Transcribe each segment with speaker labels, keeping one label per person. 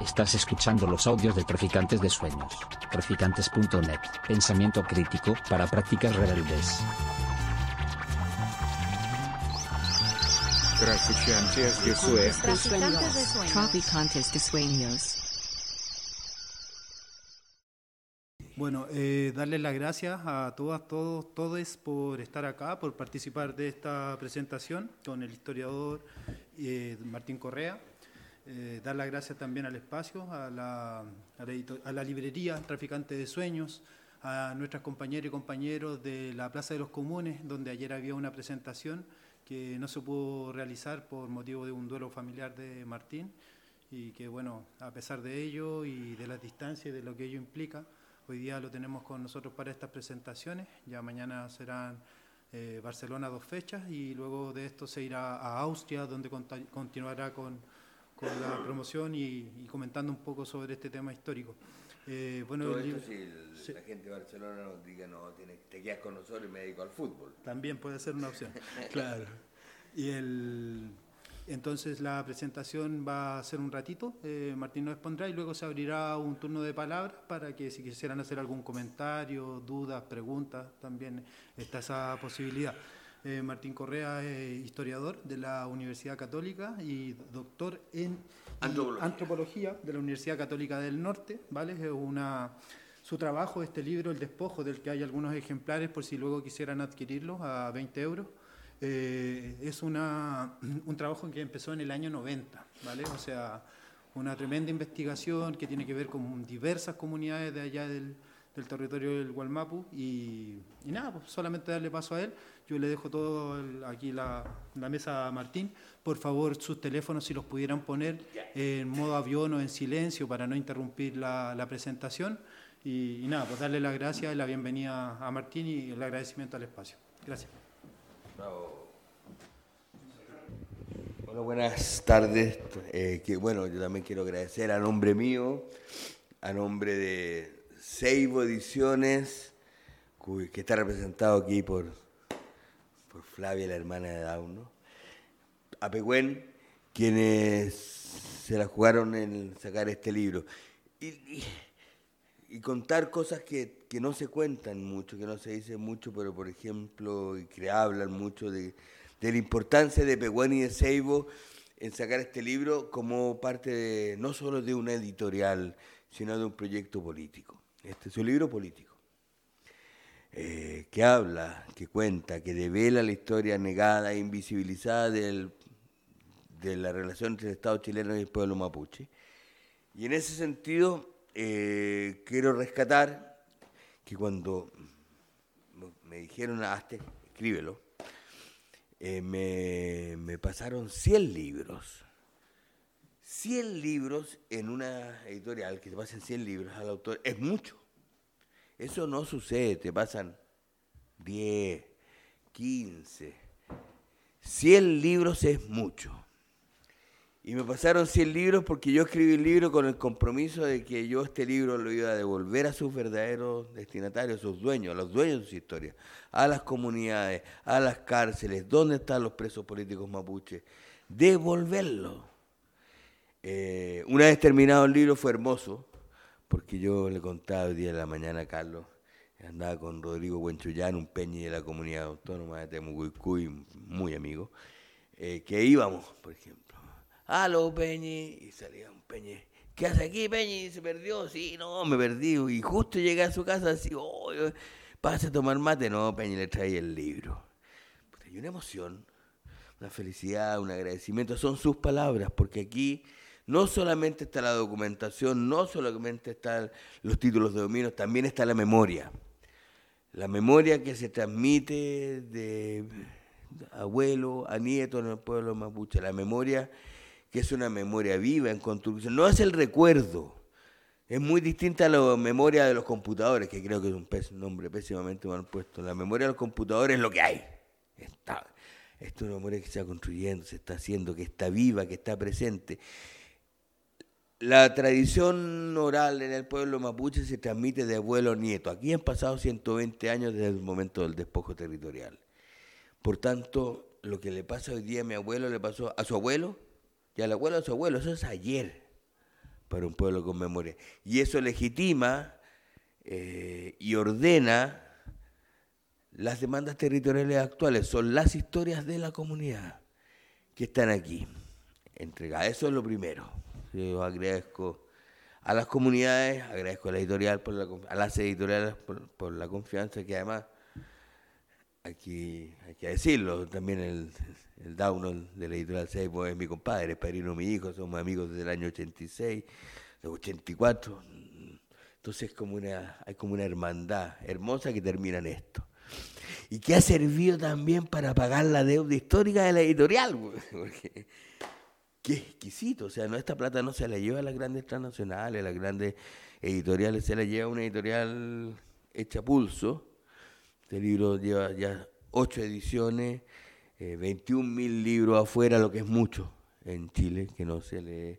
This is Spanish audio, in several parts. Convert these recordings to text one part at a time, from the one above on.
Speaker 1: Estás escuchando los audios de Traficantes de Sueños. Traficantes.net. Pensamiento crítico para prácticas rebeldes.
Speaker 2: Traficantes de Sueños.
Speaker 3: Traficantes de sueños.
Speaker 4: Bueno, eh, darles las gracias a todas, todos, todos por estar acá, por participar de esta presentación con el historiador eh, Martín Correa. Eh, dar las gracias también al espacio, a la, a la a la librería Traficante de Sueños, a nuestras compañeras y compañeros de la Plaza de los Comunes, donde ayer había una presentación que no se pudo realizar por motivo de un duelo familiar de Martín y que bueno, a pesar de ello y de las distancias y de lo que ello implica, hoy día lo tenemos con nosotros para estas presentaciones, ya mañana serán eh, Barcelona dos fechas y luego de esto se irá a Austria, donde continuará con, con la promoción y, y comentando un poco sobre este tema histórico. Eh, bueno,
Speaker 5: Todo esto si el-
Speaker 4: Sí.
Speaker 5: la gente de Barcelona nos diga, no, tienes- te quedas con nosotros y me dedico al fútbol.
Speaker 4: También puede ser una opción, claro. Y el, entonces la presentación va a ser un ratito, eh, Martín nos expondrá y luego se abrirá un turno de palabras para que si quisieran hacer algún comentario, dudas, preguntas, también está esa posibilidad. Eh, Martín Correa es historiador de la Universidad Católica y doctor en
Speaker 5: Antropología.
Speaker 4: antropología de la Universidad Católica del Norte, ¿vale? Es una su trabajo, este libro, El Despojo, del que hay algunos ejemplares por si luego quisieran adquirirlos a 20 euros. Eh, es una, un trabajo que empezó en el año 90, ¿vale? O sea, una tremenda investigación que tiene que ver con diversas comunidades de allá del, del territorio del Gualmapu y, y nada, pues solamente darle paso a él. Yo le dejo todo el- aquí la, la mesa a Martín. Por favor, sus teléfonos si los pudieran poner en modo avión o en silencio para no interrumpir la, presentación. Y, nada, pues darle las gracias y la bienvenida a Martín y el agradecimiento al espacio. Gracias.
Speaker 5: Bravo. Bueno, buenas tardes. Eh, bueno, yo también quiero agradecer a nombre mío, a nombre de Seibo Ediciones, que está representado aquí por, por Flavia, la hermana de Dauno, a Pehuen, quienes se la jugaron en sacar este libro. Y, contar cosas que, que no se cuentan mucho, que no se dicen mucho, pero por ejemplo, y que hablan mucho de, de la importancia de Pehuen y de Seibo en sacar este libro como parte de, no solo de una editorial, sino de un proyecto político. Este es un libro político, eh, que habla, que cuenta, que devela la historia negada e invisibilizada de la relación entre el Estado chileno y el pueblo mapuche. Y en ese sentido, eh, quiero rescatar que cuando me dijeron, hazte, escríbelo, eh, me, me pasaron 100 libros. 100 libros en una editorial, que te pasen 100 libros al autor, es mucho. Eso no sucede, te pasan 10, 15. 100 libros es mucho. Y me pasaron 100 libros porque yo escribí el libro con el compromiso de que yo este libro lo iba a devolver a sus verdaderos destinatarios, a sus dueños, a los dueños de su historia, a las comunidades, a las cárceles, dónde están los presos políticos mapuches, devolverlo. Eh, una vez terminado el libro fue hermoso, porque yo le contaba el día de la mañana a Carlos, andaba con Rodrigo Buenchullán, un peñi de la comunidad autónoma de Temucuicuy, muy amigo, eh, que íbamos, por ejemplo. Aló, Peñi, y salía un Peñi. ¿Qué hace aquí, Peñi? ¿Se perdió? Sí, no, me perdí. Y justo llegué a su casa así, oh, pasa a tomar mate. No, Peñi le trae el libro. Puta, Y una emoción, una felicidad, un agradecimiento, son sus palabras, porque aquí no solamente está la documentación, no solamente están los títulos de dominio, también está la memoria. La memoria que se transmite de abuelo a nieto en el pueblo mapuche, la memoria que es una memoria viva en construcción, no es el recuerdo, es muy distinta a la memoria de los computadores, que creo que es un nombre pésimamente mal puesto. La memoria de los computadores es lo que hay. Está, esto es una memoria que se está construyendo, se está haciendo, que está viva, que está presente. La tradición oral en el pueblo mapuche se transmite de abuelo a nieto. Aquí han pasado 120 años desde el momento del despojo territorial. Por tanto, lo que le pasa hoy día a mi abuelo le pasó a su abuelo y al abuelo a su abuelo. Eso es ayer. para un pueblo con memoria. Y eso legitima eh, y ordena las demandas territoriales actuales, son las historias de la comunidad que están aquí entregadas. Eso es lo primero. Yo agradezco a las comunidades, agradezco a la editorial por la, a las editoriales por, la confianza que además aquí hay que decirlo, también el, el Download de la editorial Seibo es mi compadre, es padrino mi hijo, somos amigos desde el año 86, de 84. Entonces como una, hay como una hermandad hermosa que termina en esto. Y que ha servido también para pagar la deuda histórica de la editorial, porque qué exquisito. O sea, no esta plata no se la lleva a las grandes transnacionales, a las grandes editoriales, se la lleva a una editorial hecha pulso. Este libro lleva ya ocho ediciones, eh, 21 mil libros afuera, lo que es mucho en Chile, que no se lee.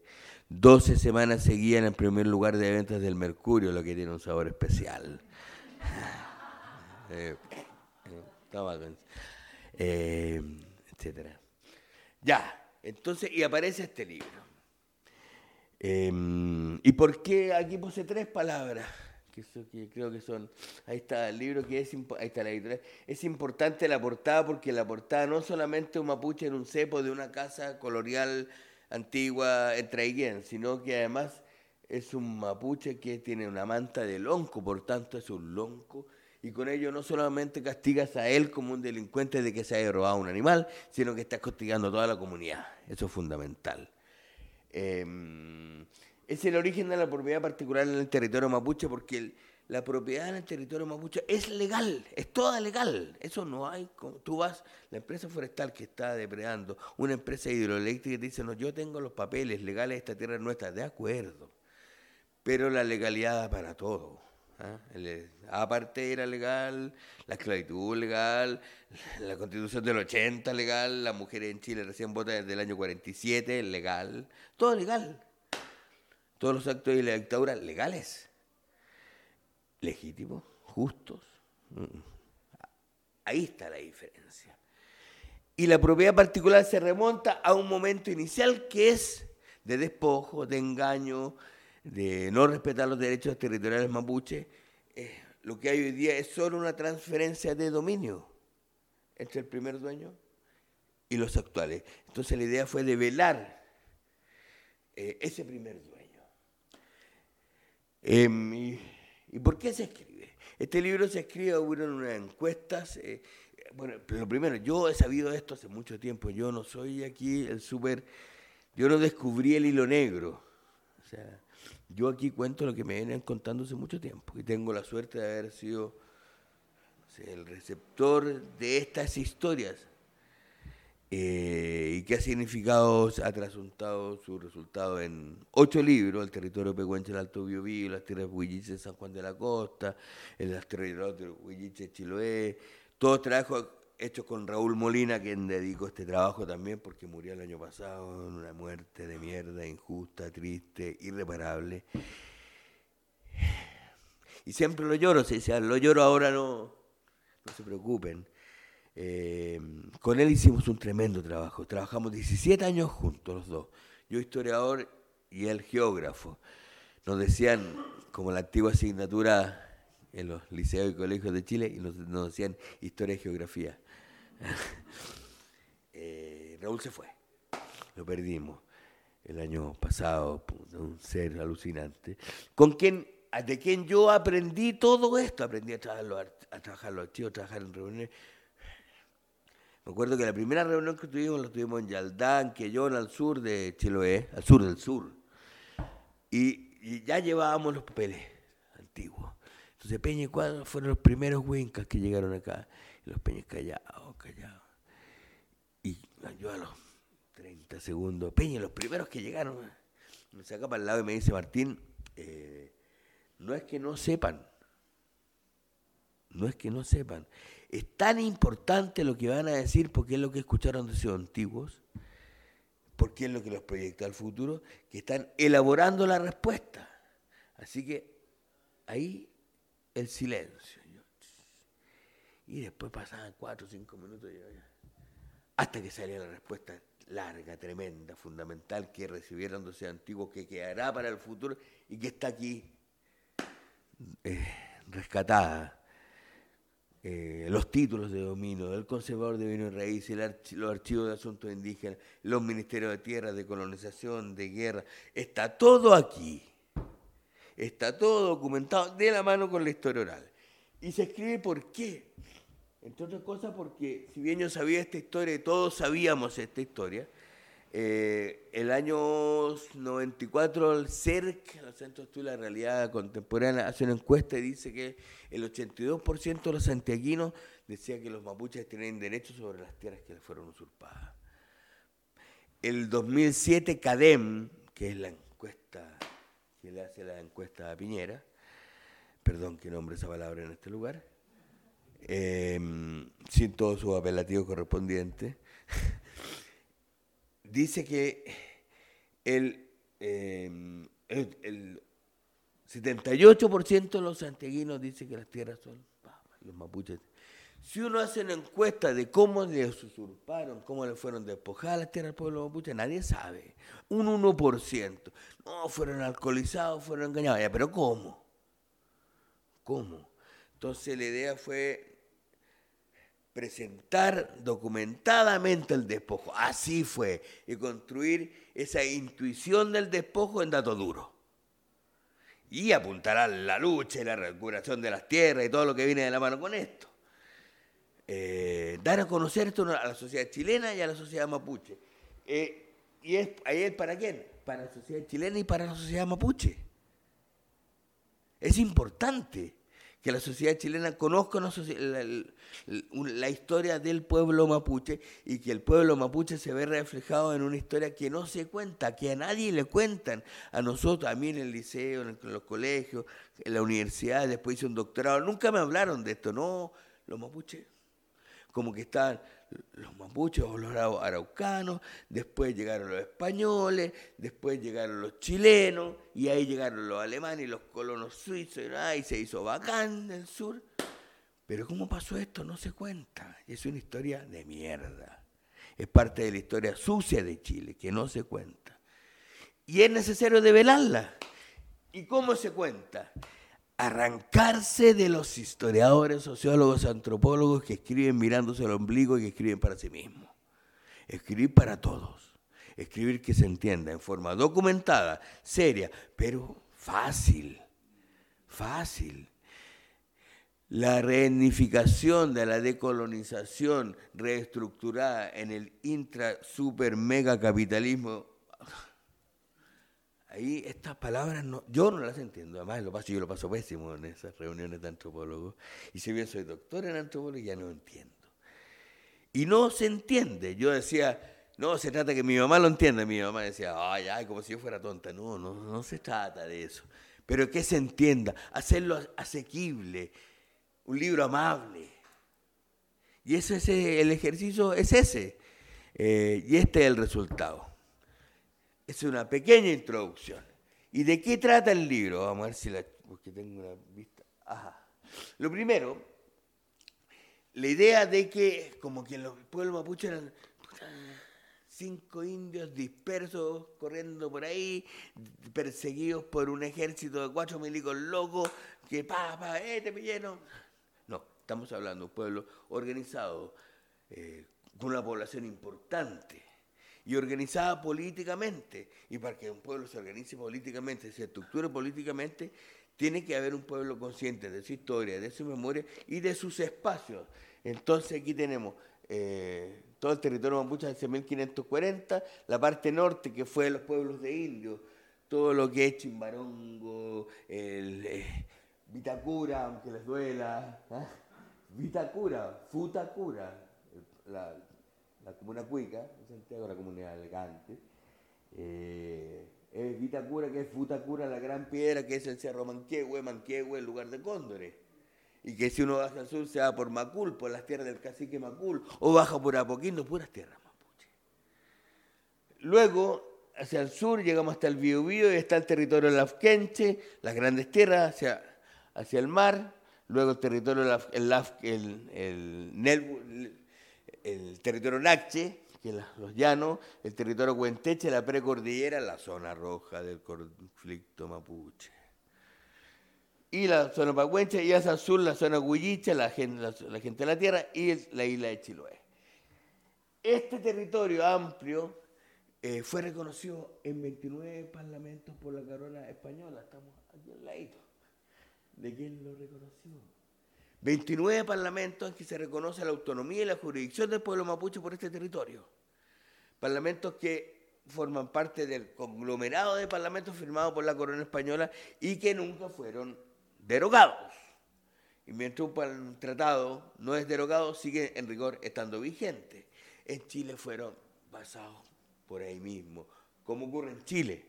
Speaker 5: 12 semanas seguidas en primer lugar de ventas del Mercurio, lo que tiene un sabor especial. eh, eh, eh etcétera. Ya, entonces, y aparece este libro. Em, ¿Y por qué aquí puse tres palabras? Que, creo que son. Ahí está el libro que es. Ahí está la editorial. Es importante la portada porque la portada no solamente un mapuche en un cepo de una casa colonial antigua en sino que además es un mapuche que tiene una manta de lonco, por tanto es un lonco y con ello no solamente castigas a él como un delincuente de que se haya robado un animal, sino que estás castigando a toda la comunidad. Eso es fundamental. Em, es el origen de la propiedad particular en el territorio mapuche porque la propiedad en el territorio mapuche es legal, es toda legal. Eso no hay. Tú vas, la empresa forestal que está depredando, una empresa hidroeléctrica te dice, no, yo tengo los papeles legales, esta tierra es nuestra, de acuerdo. Pero la legalidad para todo. ¿Ah? Aparte era legal, la esclavitud legal, la constitución del 80 legal, la mujer en Chile recién vota desde el año 47 legal, todo legal. Todos los actos de la dictadura legales, legítimos, justos. Mm. Ahí está la diferencia. Y la propiedad particular se remonta a un momento inicial que es de despojo, de engaño, de no respetar los derechos territoriales mapuche, eh, lo que hay hoy día es solo una transferencia de dominio entre el primer dueño y los actuales. Entonces la idea fue de velar eh, ese primer dueño. Em, y, por qué se escribe? Este libro se escribe, hubo unas encuestas. Eh, bueno, lo primero, yo he sabido esto hace mucho tiempo. Yo no soy aquí el súper. Yo no descubrí el hilo negro. O sea, yo aquí cuento lo que me vienen contando hace mucho tiempo y tengo la suerte de haber sido el receptor de estas historias eh, y que ha significado, ha trasuntado su resultado en ocho libros, El territorio pecuenche del Alto Biobío, Las tierras huilliches de San Juan de la Costa, El las territorios de Chiloé, todo trabajo hecho con Raúl Molina, quien dedicó este trabajo también porque murió el año pasado en una muerte de mierda, injusta, triste, irreparable. Y siempre lo lloro, si lo lloro ahora no, no se preocupen. Eh, con él hicimos un tremendo trabajo, trabajamos 17 años juntos los dos, yo historiador y él geógrafo. Nos decían, como la antigua asignatura en los liceos y colegios de Chile, y nos decían historia y geografía. Eh, Raúl se fue, lo perdimos el año pasado, un ser alucinante, con quien, de quien yo aprendí todo esto, aprendí a trabajar los, a trabajar los archivos, a trabajar en reuniones. Me acuerdo que la primera reunión que tuvimos la tuvimos en Yaldán, Quellón, al sur de Chiloé, al sur del sur. Y, y ya llevábamos los papeles antiguos. Entonces Peña y Cuadro fueron los primeros wincas que llegaron acá los peñas callados, callados. Y yo a los 30 segundos, Peña, los primeros que llegaron, me saca para el lado y me dice, Martín, eh, no es que no sepan, no es que no sepan, es tan importante lo que van a decir porque es lo que escucharon de sus antiguos, porque es lo que los proyecta al futuro, que están elaborando la respuesta. Así que ahí el silencio. Y después pasaban cuatro o cinco minutos hasta que salía la respuesta larga, tremenda, fundamental que recibieron los antiguos, que quedará para el futuro y que está aquí eh, rescatada. Eh, los títulos de dominio, del conservador de bienes raíces, los archivos de asuntos indígenas, los ministerios de tierra, de colonización, de guerra, está todo aquí. Está todo documentado de la mano con la historia oral. Y se escribe por qué. Entre otras cosas porque si bien yo sabía esta historia, y todos sabíamos esta historia, eh, el año 94 el CERC, el Centro de Estudio de la Realidad Contemporánea, hace una encuesta y dice que el 82% de los santiaguinos decía que los mapuches tienen derecho sobre las tierras que les fueron usurpadas. El 2007 CADEM, que es la encuesta que le hace la encuesta a Piñera, perdón que nombre esa palabra en este lugar, em, sin todos sus apelativos correspondientes, dice que el, em, el, 78% de los santiaguinos dice que las tierras son los mapuches. Si uno hace una encuesta de cómo les usurparon, cómo les fueron despojadas las tierras al pueblo mapuche, nadie sabe. Un 1%. No, fueron alcoholizados, fueron engañados. pero ¿cómo? ¿Cómo? Entonces la idea fue presentar documentadamente el despojo. Así fue. Y construir esa intuición del despojo en dato duro. Y apuntar a la lucha y la recuperación de las tierras y todo lo que viene de la mano con esto. Eh, dar a conocer esto a la sociedad chilena y a la sociedad mapuche. Eh, ¿Y es, ahí es para quién? Para la sociedad chilena y para la sociedad mapuche. Es importante que la sociedad chilena conozca la, historia del pueblo mapuche y que el pueblo mapuche se ve reflejado en una historia que no se cuenta, que a nadie le cuentan. A nosotros, a mí en el liceo, en los colegios, en la universidad, después hice un doctorado, nunca me hablaron de esto, no, los mapuches como que estaban los mapuches o los araucanos, después llegaron los españoles, después llegaron los chilenos, y ahí llegaron los alemanes y los colonos suizos, y se hizo bacán el sur. Pero ¿cómo pasó esto? No se cuenta. Es una historia de mierda. Es parte de la historia sucia de Chile, que no se cuenta. Y es necesario develarla. ¿Y cómo se cuenta? Arrancarse de los historiadores, sociólogos, antropólogos que escriben mirándose el ombligo y que escriben para sí mismos. Escribir para todos. Escribir que se entienda en forma documentada, seria, pero fácil. Fácil. La reunificación de la decolonización reestructurada en el intra, super, mega capitalismo Ahí estas palabras no, yo no las entiendo, además lo paso, yo lo paso pésimo en esas reuniones de antropólogos. Y si bien soy doctor en antropología, no entiendo. Y no se entiende. Yo decía, no, se trata que mi mamá lo entienda. Mi mamá decía, ay, ay, como si yo fuera tonta. No, no, no se trata de eso. Pero que se entienda, hacerlo asequible, un libro amable. Y ese, ese el ejercicio es ese. Eh, y este es el resultado. Es una pequeña introducción. ¿Y de qué trata el libro? Vamos a ver si la... porque tengo una vista. Ajá. Lo primero, la idea de que como que los pueblos mapuches eran cinco indios dispersos corriendo por ahí, perseguidos por un ejército de cuatro milicos locos, que pa, pa, eh, te pillaron. No, estamos hablando de un pueblo organizado, eh, con una población importante y organizada políticamente. Y para que un pueblo se organice políticamente, se estructure políticamente, tiene que haber un pueblo consciente de su historia, de su memoria y de sus espacios. Entonces aquí tenemos eh, todo el territorio mapuche desde 1540, la parte norte que fue de los pueblos de indios, todo lo que es Chimbarongo, el, eh, Vitacura, aunque les duela, ¿ah? Vitacura, Futacura, la, la comuna Cuica, Santiago, la comunidad elegante. Eh, es Vitacura, que es Futacura, la gran piedra, que es el Cerro Manquehue, Manquehue, el lugar de Cóndores. Y que si uno baja al sur se va por Macul, por las tierras del cacique Macul, o baja por Apoquindo, puras tierras mapuche. Luego, hacia el sur, llegamos hasta el Biobío y está el territorio de Lafquenche, las grandes tierras hacia, hacia el mar, luego el territorio, el, el, el, el, el territorio Nache, que los llanos, el territorio Huenteche, la precordillera, la zona roja del conflicto mapuche. Y la zona Pacuenche, y hacia sur la zona Huilliche, la gente, la, de la tierra, y la isla de Chiloé. Este territorio amplio eh, fue reconocido en 29 parlamentos por la corona española. Estamos aquí al ladito. ¿De quién lo reconoció? 29 parlamentos en que se reconoce la autonomía y la jurisdicción del pueblo mapuche por este territorio. Parlamentos que forman parte del conglomerado de parlamentos firmados por la corona española y que nunca fueron derogados. Y mientras un tratado no es derogado, sigue en rigor estando vigente. En Chile fueron basados por ahí mismo, como ocurre en Chile.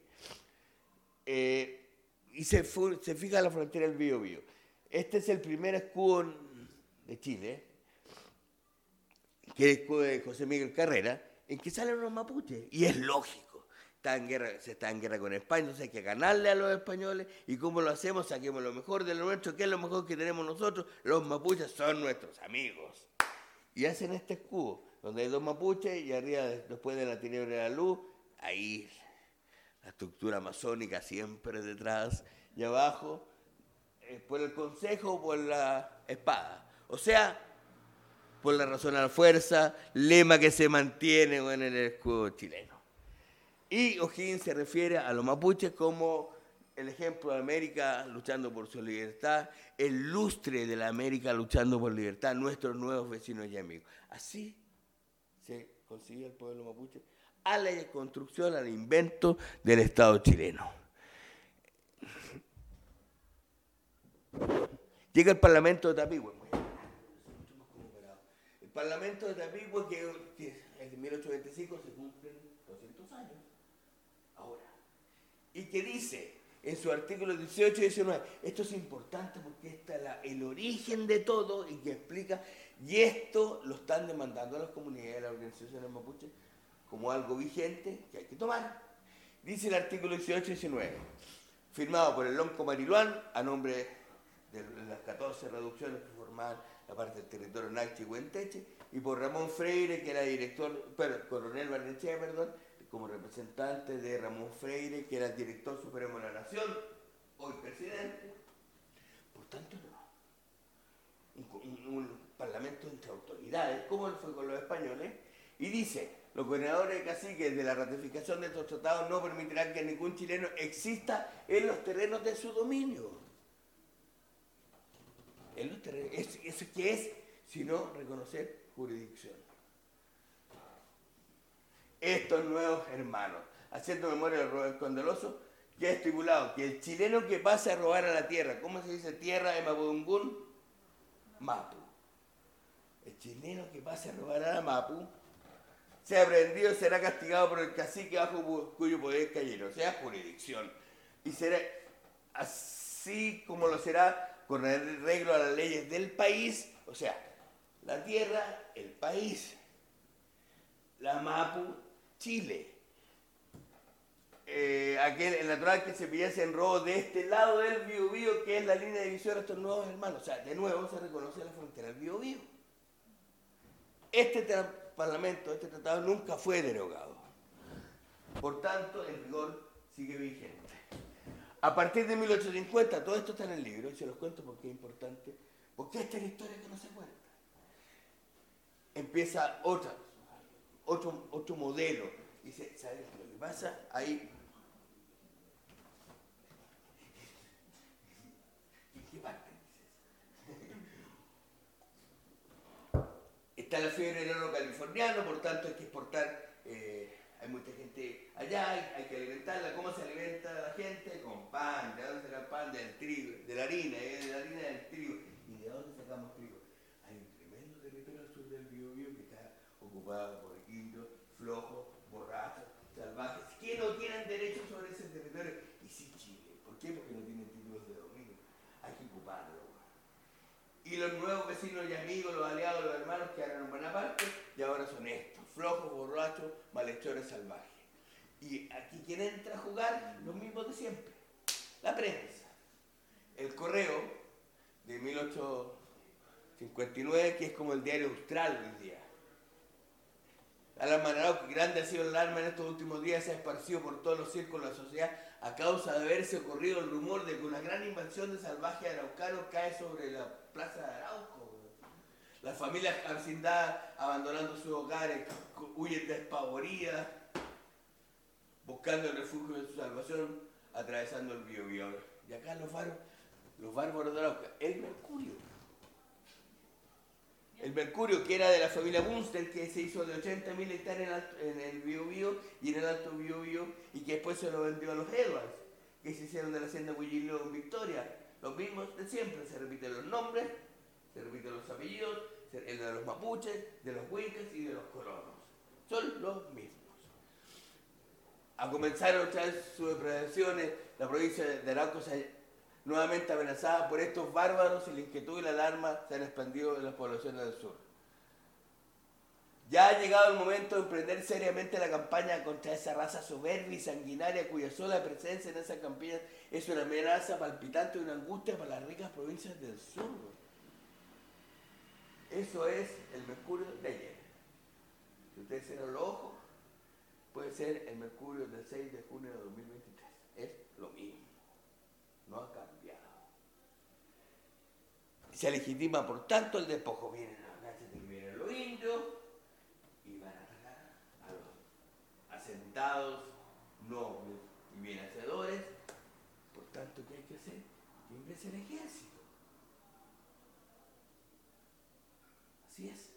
Speaker 5: Eh, y se, se fija la frontera del Bío Este es el primer escudo de Chile, que es el escudo de José Miguel Carrera, en que salen los mapuches. Y es lógico. Está en guerra, se está en guerra con España, entonces hay que ganarle a los españoles. ¿Y cómo lo hacemos? Saquemos lo mejor de lo nuestro. ¿Qué es lo mejor que tenemos nosotros? Los mapuches son nuestros amigos. Y hacen este escudo, donde hay dos mapuches y arriba, después de la tiniebla de la luz, ahí la estructura masónica siempre detrás y abajo, eh, por el consejo o por la espada. O sea, por la razón a la fuerza, lema que se mantiene en el escudo chileno. Y O'Higgins se refiere a los mapuches como el ejemplo de América luchando por su libertad, el lustre de la América luchando por libertad, nuestros nuevos vecinos y amigos. Así se consiguió el pueblo mapuche a la construcción, al invento del Estado chileno. Llega el Parlamento de Tapigüe. El Parlamento de Tapigüe, que, en 1825 se cumplen 200 años, ahora, y que dice en su artículo 18 y 19, esto es importante porque este es la- el origen de todo y que explica, y esto lo están demandando a las comunidades, a las organizaciones mapuches, como algo vigente que hay que tomar. Dice el artículo 18 y 19, firmado por el Lonco Mariluán a nombre de las 14 reducciones que formaban la parte del territorio Nachi y Huenteche, y por Ramón Freire, que era director, pero, coronel Barnechea, perdón, como representante de Ramón Freire, que era director supremo de la Nación, hoy presidente. Por tanto, no. Un, parlamento entre autoridades, como fue con los españoles, y dice, los gobernadores y caciques de la ratificación de estos tratados no permitirán que ningún chileno exista en los terrenos de su dominio. En los terrenos, es- ¿Eso qué es? Sino reconocer jurisdicción. Estos nuevos hermanos, haciendo memoria de Robert Condeloso, ha estipulado que el chileno que pase a robar a la tierra, ¿cómo se dice tierra de Mapudungún? Mapu. El chileno que pase a robar a la Mapu sea aprendido y será castigado por el cacique bajo cuyo poder cayera, o sea, jurisdicción. Y será así como lo será con arreglo a las leyes del país, o sea, la tierra, el país, la Mapu, Chile. Eh, aquel el natural que se pillase en robo de este lado del Biobío, que es la línea división de estos nuevos hermanos. O sea, de nuevo se reconoce la frontera del Biobío. Este parlamento, este tratado nunca fue derogado. Por tanto, el rigor sigue vigente. A partir de 1850, todo esto está en el libro, y se los cuento porque es importante, porque esta es la historia que no se cuenta. Empieza otra, otro, otro modelo. Dice, ¿sabes lo que pasa? Ahí. Está la fiebre del oro californiano, por tanto hay que exportar, eh, hay mucha gente allá, hay, que alimentarla. ¿Cómo se alimenta la gente? Con pan. ¿De dónde saca el pan? Del trigo, de la harina, ¿eh? de la harina del trigo. ¿Y de dónde sacamos trigo? Hay un tremendo territorio al sur del Biobío que está ocupado por indios, flojos, borrachos, salvajes, que no tienen derecho sobre ese territorio. Y sí Chile. ¿Por qué? Porque no tienen títulos de dominio. Hay que ocuparlo. Y los nuevos vecinos y amigos, los aliados, los hermanos quedaron en buena parte y ahora son estos, flojos, borrachos, malhechores salvajes. Y aquí quien entra a jugar, los mismos de siempre. La prensa. El correo de 1859, que es como el diario austral hoy día. Alarma Arauco, que grande ha sido el alarma en estos últimos días, se ha esparcido por todos los círculos de la sociedad a causa de haberse ocurrido el rumor de que una gran invasión de salvajes araucanos cae sobre la plaza de Arauco. Las familias hacindadas abandonando sus hogares, huyen despavoridas, buscando el refugio de su salvación, atravesando el Biobío. Y acá los bárbaros, los bárbaros de el Mercurio. El Mercurio, que era de la familia Munster, que se hizo de 80.000 hectáreas en, el Biobío y en el Alto Biobío, y que después se lo vendió a los Edwards, que se hicieron de la hacienda Huillillo en Victoria. Los mismos de siempre, se repiten los nombres, se repiten los apellidos, el de los mapuches, de los huicas y de los colonos. Son los mismos. A comenzar otra vez sus depredaciones, la provincia de Arauco se nuevamente amenazada por estos bárbaros y la inquietud y la alarma se han expandido en las poblaciones del sur. Ya ha llegado el momento de emprender seriamente la campaña contra esa raza soberbia y sanguinaria cuya sola presencia en esa campaña es una amenaza palpitante y una angustia para las ricas provincias del sur. Eso es el Mercurio de ayer. Si ustedes cierran los ojos, puede ser el Mercurio del 6 de junio de 2023. Es lo mismo. No ha cambiado. Se legitima, por tanto, el despojo. Vienen los nazis, vienen los indios y van a atacar a los asentados, nobles y bien hacedores. Por tanto, ¿qué hay que hacer? Que ingrese el ejército. Así es.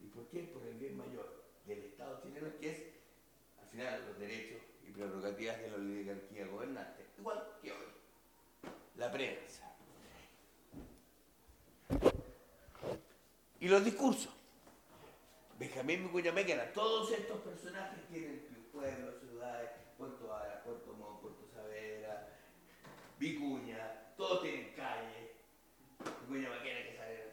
Speaker 5: ¿Y por qué? Por el bien mayor del Estado chileno, que es, al final, los derechos y prerrogativas de la oligarquía gobernante. Igual que hoy. La prensa. Y los discursos. Benjamín que eran todos estos personajes tienen pueblos, ciudades, Puerto Ara, Puerto Montt, Puerto Saavedra, Vicuña, todos tienen calle. Vicuña Maquena que sale.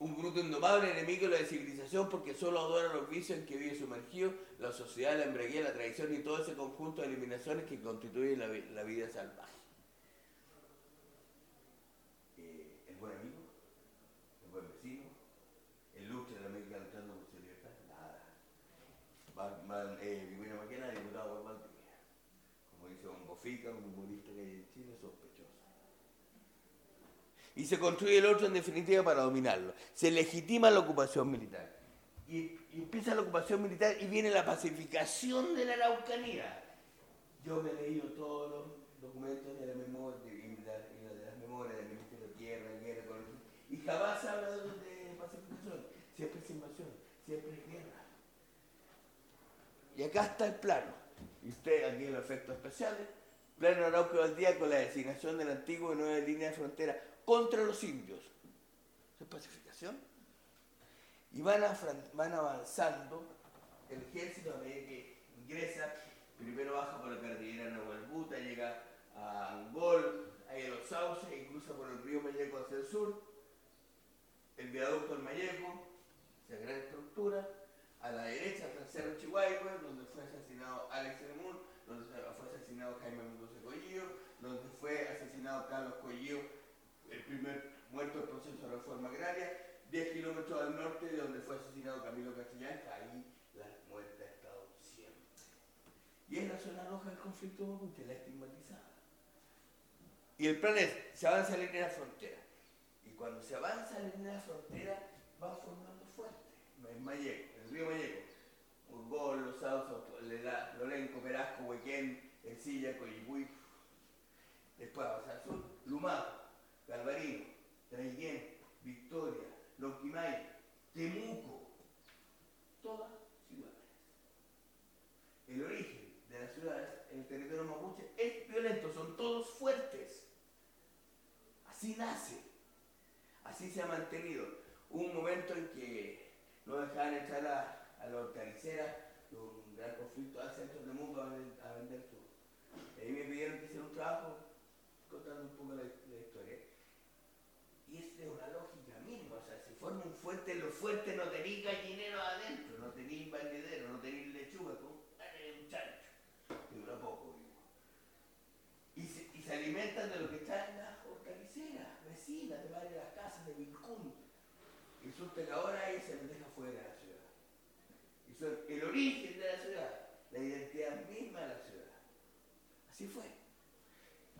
Speaker 5: Un bruto indomable enemigo de la civilización porque solo adora los vicios en que vive sumergido, la sociedad, la embriaguez, la traición y todo ese conjunto de eliminaciones que constituye la, vi- la vida salvaje. Eh, el buen amigo, el buen vecino, el lucha de la América luchando por su libertad, nada. Va- va- eh, Vicuña Maquena, diputado por Valdivia. Como dice un Bofica, un humorista que hay en Chile, sospechoso y se construye el otro en definitiva para dominarlo. Se legitima la ocupación militar. Y, empieza la ocupación militar y viene la pacificación de la Araucanía. Yo me he leído todos los documentos de la memoria de, la de las memorias del Ministerio de Tierra, Guerra, y jamás habla de, de pacificación. Siempre es invasión, siempre es guerra. Y acá está el plano. Y usted aquí en los efectos especiales. Plano Arauco del día con la designación del antiguo y nueva línea de frontera contra los indios. ¿Eso es pacificación? Y van, van avanzando, el ejército a medida que ingresa, primero baja por la cordillera Nahuelbuta, llega a Angol, ahí a los sauces y cruza por el río Mayeco hacia el sur, el viaducto del Mayeco, esa gran estructura, a la derecha está el Chihuahua, donde fue asesinado Alex Lemún, donde fue asesinado Jaime Mendoza Collillo, donde fue asesinado Carlos Collillo, el primer muerto del proceso de reforma agraria, 10 kilómetros al norte de donde fue asesinado Camilo Castellán, ahí la muerte ha estado siempre. Y es la zona roja del conflicto mapuche, la estigmatizada. Y el plan es, se avanza la línea de frontera. Y cuando se avanza la línea de frontera, va formando fuerte. En Mayeco, el río Mayeco. Urgol, Los Lela- Lorenco, Perasco, Huequén, Ercilla, Coyipuy. Después avanza al sur, Lumado, Galvarino, Traiguén, Victoria, Lonquimay, Temuco. Todas ciudades. El origen de las ciudades en el territorio mapuche es violento, son todos fuertes. Así nace, así se ha mantenido. Un momento en que no dejaban entrar a, a la hortalicera, un gran conflicto al centro del mundo a, ven- a vender su. Y ahí me pidieron que hiciera un trabajo contando un poco la historia. Y esta es una lógica misma, o sea, fuerte, los fuertes no tenéis gallinero adentro, no tenéis valledero, no tenéis lechuga, chancho, y dura poco. Y se, y alimentan de lo que está en las hortaliceras, vecinas de varias las casas de Vincún. Y que ahora ahí se les deja fuera de la ciudad. Y son el origen de la ciudad, la identidad misma de la ciudad. Así fue.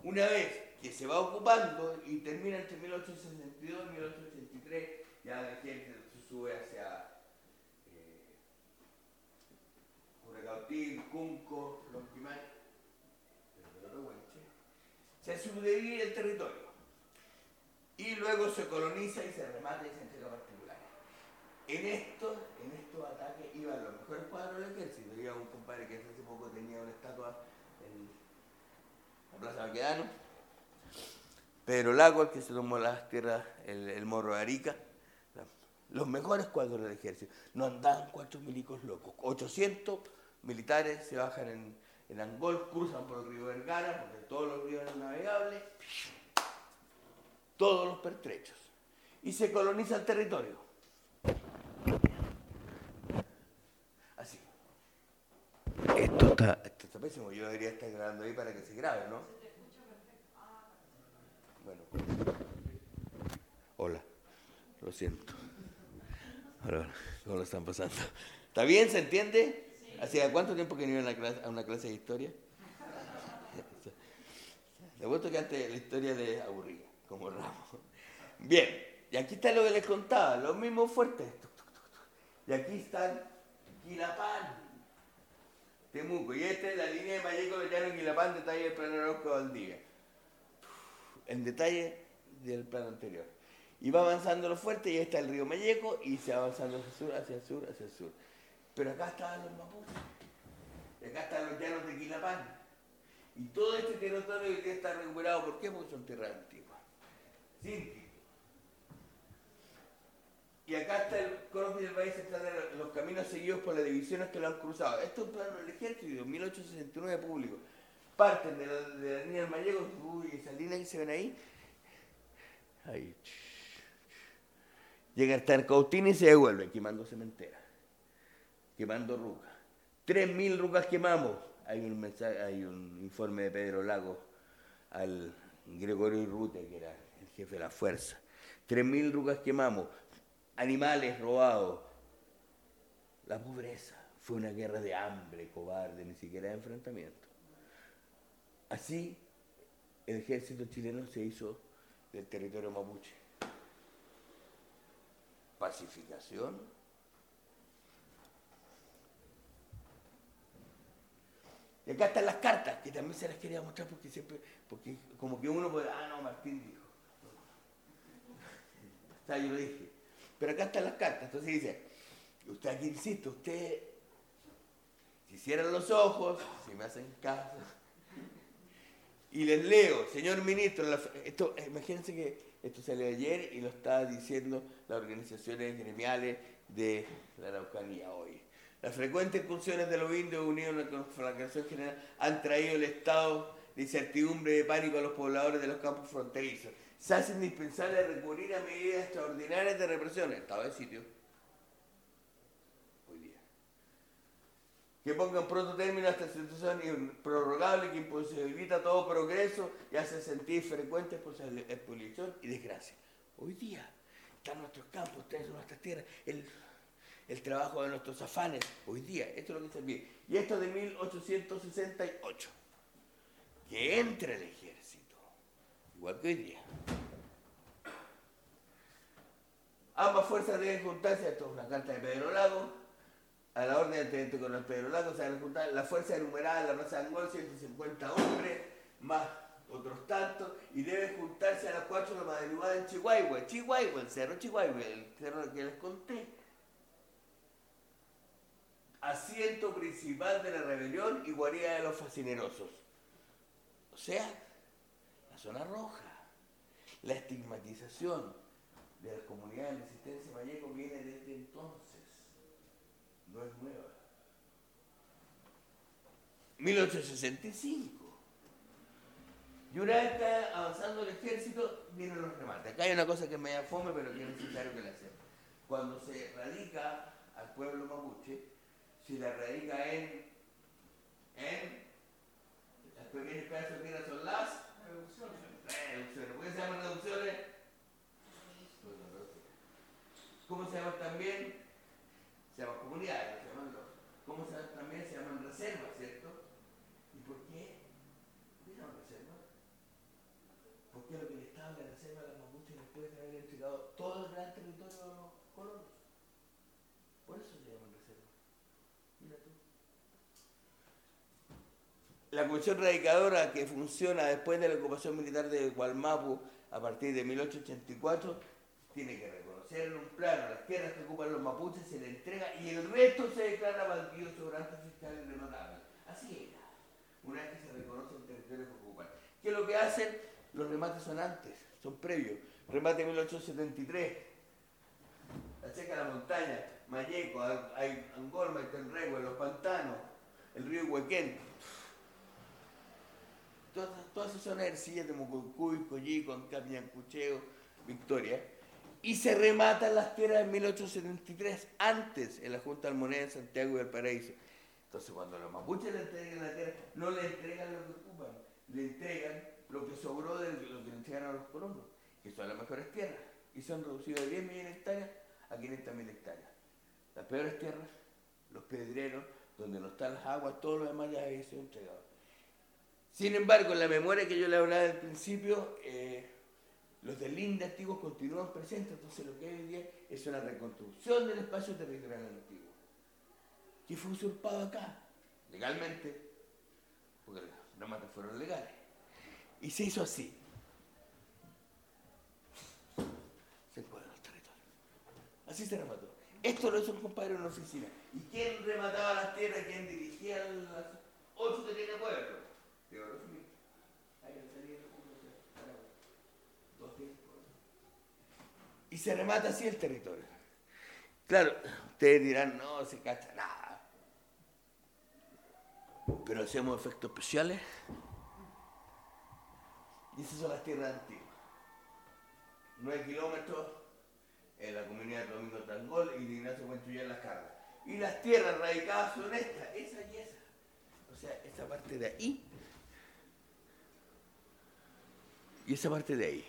Speaker 5: Una vez que se va ocupando y termina entre 1862 y 1883, ya la gente sube hacia eh, Cunco, Lonquimay, se subdivide el territorio y luego se coloniza y se remata y se entrega particulares. En estos, en estos ataques iban los mejores cuadros del ejército. Había un compadre que hace poco tenía una estatua en la Plaza Baquedano. Pedro Lago, el que se tomó las tierras, el morro de Arica. Los mejores cuadros del ejército. No andaban cuatro milicos locos. 800 militares se bajan en, en Angol, cruzan por el río Vergara, porque todos los ríos eran navegables todos los pertrechos y se coloniza el territorio. Así. Esto está, esto está pésimo. Yo debería estar grabando ahí para que se grabe, ¿no? Bueno. Hola. Lo siento. ¿Cómo lo están pasando? ¿Está bien? ¿Se entiende? ¿Hacía cuánto tiempo que no iba a una clase, a una clase de historia? De vuelto que antes la historia de aburría como ramo. Bien, y aquí está lo que les contaba, los mismos fuertes. Y aquí están Quilapán, Temuco. Y esta es la línea de Mayeco de Llano Quilapán, detalle del plano Orozco Valdivia. En detalle del plano anterior. Y va avanzando lo fuerte y ahí está el río Mayeco y se va avanzando hacia el sur, hacia el sur, hacia el sur. Pero acá estaban los mapuches. Y acá están los llanos de Quilapán. Y todo este territorio que está recuperado, ¿por qué? Porque son tierras antiguas. Y acá está el croquis del país, están los caminos seguidos por las divisiones que lo han cruzado. Esto es un plano del ejército, 1869 público. Parten de la, de la línea del Mallego, uy, esas líneas que se ven ahí. Ahí. Llega hasta el Cautín y se devuelve, quemando cementera, quemando rucas. Tres mil rucas quemamos. Hay un, mensaje, hay un informe de Pedro Lago al Gregorio Irrute, que era jefe de la fuerza. Tres mil rugas quemamos, animales robados. La pobreza fue una guerra de hambre, cobarde, ni siquiera de enfrentamiento. Así, el ejército chileno se hizo del territorio mapuche. Pacificación. Y acá están las cartas, que también se las quería mostrar porque siempre, porque como que uno puede, ah, no, Martín dijo yo lo dije. Pero acá están las cartas. Entonces dice, usted aquí insiste, usted, si cierran los ojos, si me hacen caso, y les leo, señor ministro, esto, imagínense que esto salió ayer y lo está diciendo las organizaciones gremiales de la Araucanía hoy. Las frecuentes incursiones de los indios unidos en la conflagración general han traído el estado de incertidumbre y de pánico a los pobladores de los campos fronterizos. Se hace indispensable recurrir a medidas extraordinarias de represión, estado de sitio, hoy día. Que pongan pronto término a esta situación improrrogable que imposibilita todo progreso y hace sentir frecuentes expoliación y desgracia. Hoy día están nuestros campos, son nuestras tierras, el, el trabajo de nuestros afanes, hoy día, esto es lo que se bien. Y esto es de 1868, que entra el ejército igual que hoy día. Ambas fuerzas deben juntarse, esto es una carta de Pedro Lago, a la orden del teniente el Pedro Lago, se van a juntar la fuerza enumerada en la Plaza de Angol, 150 hombres, más otros tantos, y deben juntarse a las 4 de la madrugada en Chihuahua, Chihuahua, el cerro Chihuahua, el cerro que les conté. Asiento principal de la rebelión y guarida de los fascinerosos. O sea, zona roja. La estigmatización de la comunidad de resistencia Vallejo viene desde entonces, es nueva. 1865. Y una vez está avanzando el ejército, vienen los remates. Acá hay una cosa que me da fome, pero que es necesario que la sepa. Cuando se radica al pueblo mapuche, se la radica en, en las pequeñas clases que son las Reducciones. ¿Por qué se llaman reducciones? ¿Cómo se llama también? se llaman comunidades, se llaman los, ¿cómo se también? Se llaman reservas, ¿cierto? ¿Y por qué? ¿Por qué llaman reservas? Porque lo que le estaba en la reserva a los mapuches después de haber entregado todo el gran territorio a los colonos. Por eso se llaman reservas. Mira tú. La comisión radicadora que funciona después de la ocupación militar de Gualmapu a partir de 1884 tiene que recordar en un plano las tierras que ocupan los mapuches, se le entrega y el resto se declara baldío sobrante fiscal y renotable. Así era, una vez que se reconoce el territorio que ocupan. ¿Qué es lo que hacen? Los remates son antes, son previos. Remate 1873, la Checa de la Montaña, Mayeco, hay Angolma, Tenregua, los pantanos, el río Huequén. Todas, todas esas zonas de Mococuy, Collico, Ancapiñancucheo, Victoria. Y se rematan las tierras en 1873, antes en la Junta Almoneda de Santiago y del Paraíso. Entonces, cuando los mapuches le entregan la tierra, no le entregan lo que ocupan, le entregan lo que sobró de lo que le entregan a los colonos, que son las mejores tierras. Y son reducidos de 10 millones de hectáreas a 500 mil hectáreas. Las peores tierras, los pedreros, donde no están las aguas, todo lo demás ya había sido entregado. Sin embargo, la memoria que yo le hablaba al principio, eh, los del INDE antiguos continúan presentes, entonces lo que hay hoy día es una reconstrucción del espacio territorial antiguo, que fue usurpado acá, legalmente, porque los matas fueron legales. Y se hizo así. Se encuadran los territorios. Así se remató. Esto lo hizo un compadre en una oficina. ¿Y quién remataba las tierras? ¿Quién dirigía las que tiene pueblo? Digo, los míos. Ahí salía el Dos tiempos. Y se remata así el territorio. Claro, ustedes dirán, no se cacha nada. Pero hacemos efectos especiales. Y esas son las tierras antiguas. 9 kilómetros en la comunidad de Domingo Tangol y de Ignacio en las cargas. Y las tierras radicadas son estas, esa y esa. O sea, esa parte de ahí y esa parte de ahí.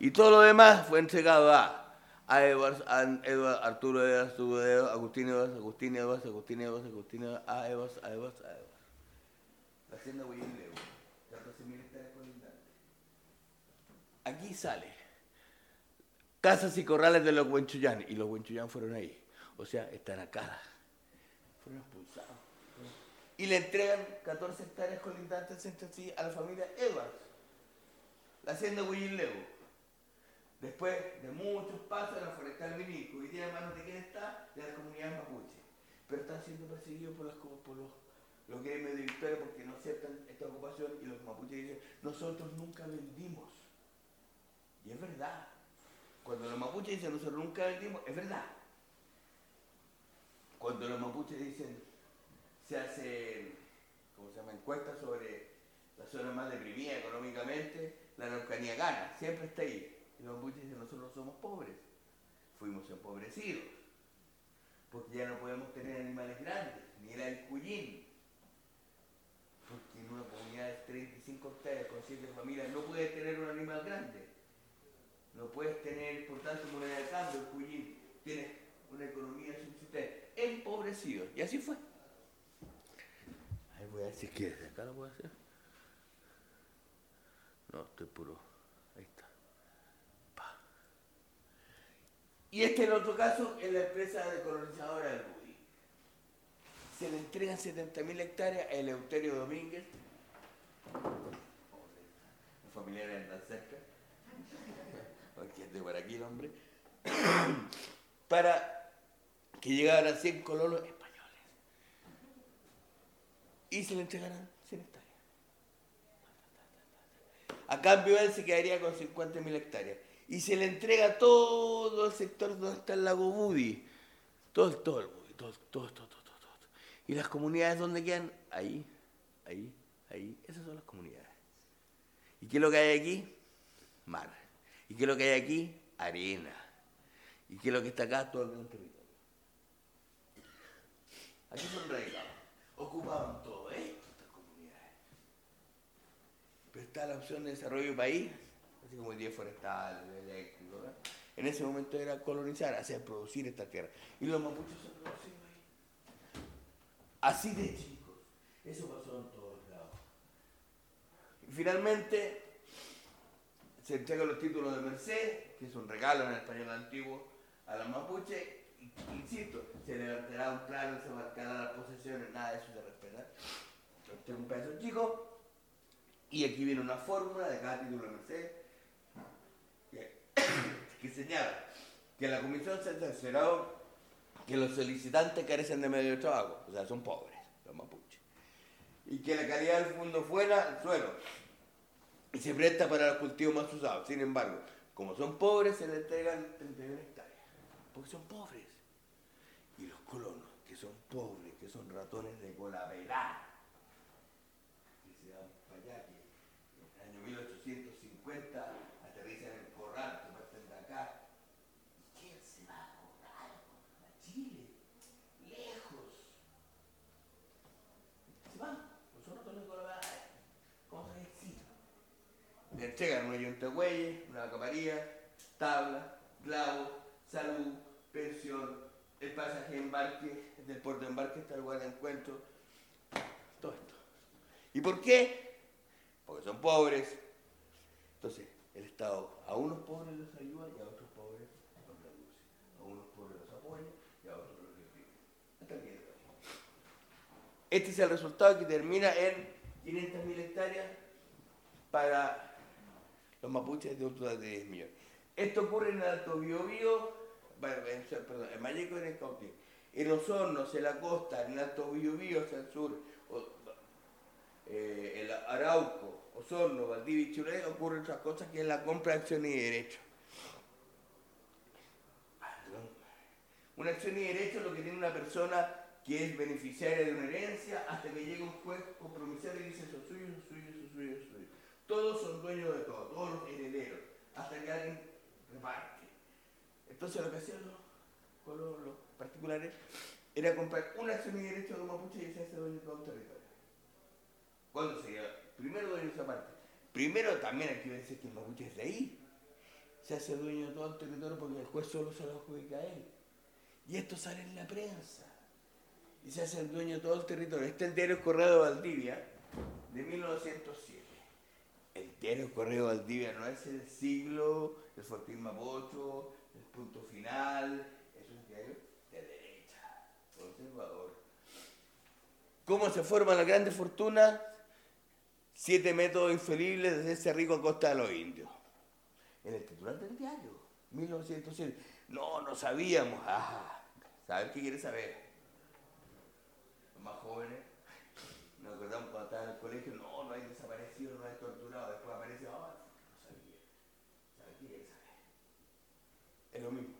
Speaker 5: Y todo lo demás fue entregado a, a, Edwards, a Edwards, Arturo Edwards, Arturo Edwards, Agustín Edwards, Agustín Edwards, Agustín Edwards, Agustín Edwards, a Edwards, a Edwards, a Edwards. La hacienda Huillín Leo, 14.000 hectáreas colindantes. Aquí sale casas y corrales de los Huenchuyán, y los Huenchuyán fueron ahí. O sea, están acá. Fueron expulsados. Y le entregan 14 hectáreas colindantes entre sí a la familia Edwards la hacienda Huillileu. Después de muchos pasos de la forestal Minico, hoy día en manos de quién está, de las comunidades mapuche. Pero están siendo perseguidos por, las, por los, los gremios de Victoria porque no aceptan esta ocupación y los mapuches dicen, nosotros nunca vendimos. Y es verdad. Cuando los mapuches dicen, nosotros nunca vendimos, es verdad. Cuando los mapuches dicen, se hacen, ¿cómo se llama?, encuestas sobre la zona más deprimida económicamente, la Araucanía gana, siempre está ahí. Mapuches dicen, nosotros no somos pobres, fuimos empobrecidos, porque ya no podemos tener animales grandes, ni el cuyín, porque en una comunidad de 35 hectáreas con 7 familias no puedes tener un animal grande, no puedes tener, por tanto, moneda de cambio, el cuyín, tienes una economía subsistente, empobrecido, y así fue. Ahí voy a decir que desde acá lo puedo hacer. No, estoy puro. Ahí está. Pa. Y este es el otro caso en la empresa decolonizadora del Budi. Se le entregan 70.000 hectáreas a Eleuterio Domínguez. Los familiares andan cerca. Porque es de por aquí el hombre. Para que llegaran 100 colonos españoles. Y se le entregarán 100 hectáreas. A cambio él se quedaría con 50.000 hectáreas. Y se le entrega todo el sector donde está el lago Budi. Todo, todo el Budi, todo, todo, todo, todo. Y las comunidades donde quedan, ahí, ahí, ahí. Esas son las comunidades. ¿Y qué es lo que hay aquí? Mar. ¿Y qué es lo que hay aquí? Arena. ¿Y qué es lo que está acá? Todo el gran territorio. Aquí son radicados. Ocupaban todo esto, estas comunidades. Pero está la opción de desarrollo país, así como el día forestal, el eléctrico. En ese momento era colonizar, hacer producir esta tierra. Y los mapuches se producido ahí. Así de chicos. Eso pasó en todos lados. Y finalmente se entregan los títulos de merced, que es un regalo en el español antiguo, a los mapuches. Insisto, se levantará un plano, se marcará las posesiones, nada de eso se respeta. Este es un pedazo chico. Y aquí viene una fórmula de cada título de Mercedes que señala que la comisión se ha cerciorado que los solicitantes carecen de medio de trabajo, o sea, son pobres, los mapuches, y que la calidad del fondo fuera el suelo y se presta para los cultivos más usados. Sin embargo, como son pobres, se les entregan 31 hectáreas, porque son pobres. Y los colonos, que son pobres, que son ratones de cola pelada, que se van para allá, que en el año 1850 aterrizan en el corral, que parten de acá. ¿Y quién se va a corral? A Chile, lejos. Se van, los ratones de cola pelada, ¿cómo se necesita? Le entregan una yunta de güeyes, una camarilla, tabla, clavo, salud, pensión, el pasaje de embarque, del puerto de embarque hasta el lugar de encuentro, todo esto. ¿Y por qué? Porque son pobres. Entonces, el Estado a unos pobres los ayuda y a otros pobres los reduce. A unos pobres los apoya y a otros los reprime. Hasta el día de hoy. Este es el resultado que termina en 500.000 hectáreas para los mapuches de total de 10 millones. Esto ocurre en Alto Biobío, perdón, en Mayeco y en el Cautín. En los hornos, en la costa, en Alto Biobío hacia el sur, o- eh, el Arauco, Osorno, Valdivia y Chile, ocurren otras cosas que es la compra de acciones y derechos. Una acción y derecho es lo que tiene una persona que es beneficiaria de una herencia hasta que llega un juez compromisario y dice eso es suyo, eso es suyo, eso es suyo, eso es suyo. Todos son dueños de todo, todos los herederos, hasta que alguien reparte. Entonces lo que hacían los, particulares era comprar una acción y derecho de mapuche y se hace dueño de todo el territorio. ¿Cuándo se llama? Primero dueño de esa parte. Primero también hay que decir que el mapuche es de ahí. Se hace dueño de todo el territorio porque el juez solo se lo adjudica a él. Y esto sale en la prensa. Y se hace el dueño de todo el territorio. Este es el diario Correo de Valdivia de 1907. Diario Correo Valdivia no es el siglo, el Fortín Mapocho, el punto final. Es un diario de derecha, conservador. ¿Cómo se forman las grandes fortunas? Siete métodos infalibles desde ese rico a costa de los indios. En el titular del diario, 1907. No, no sabíamos. Ah, ¿saber qué quiere saber? Los más jóvenes, nos acordamos cuando estaban en el colegio, no, no hay desaparecido, no hay torturado. Después aparece, ah, no sabía. ¿Saber qué quiere saber? Es lo mismo.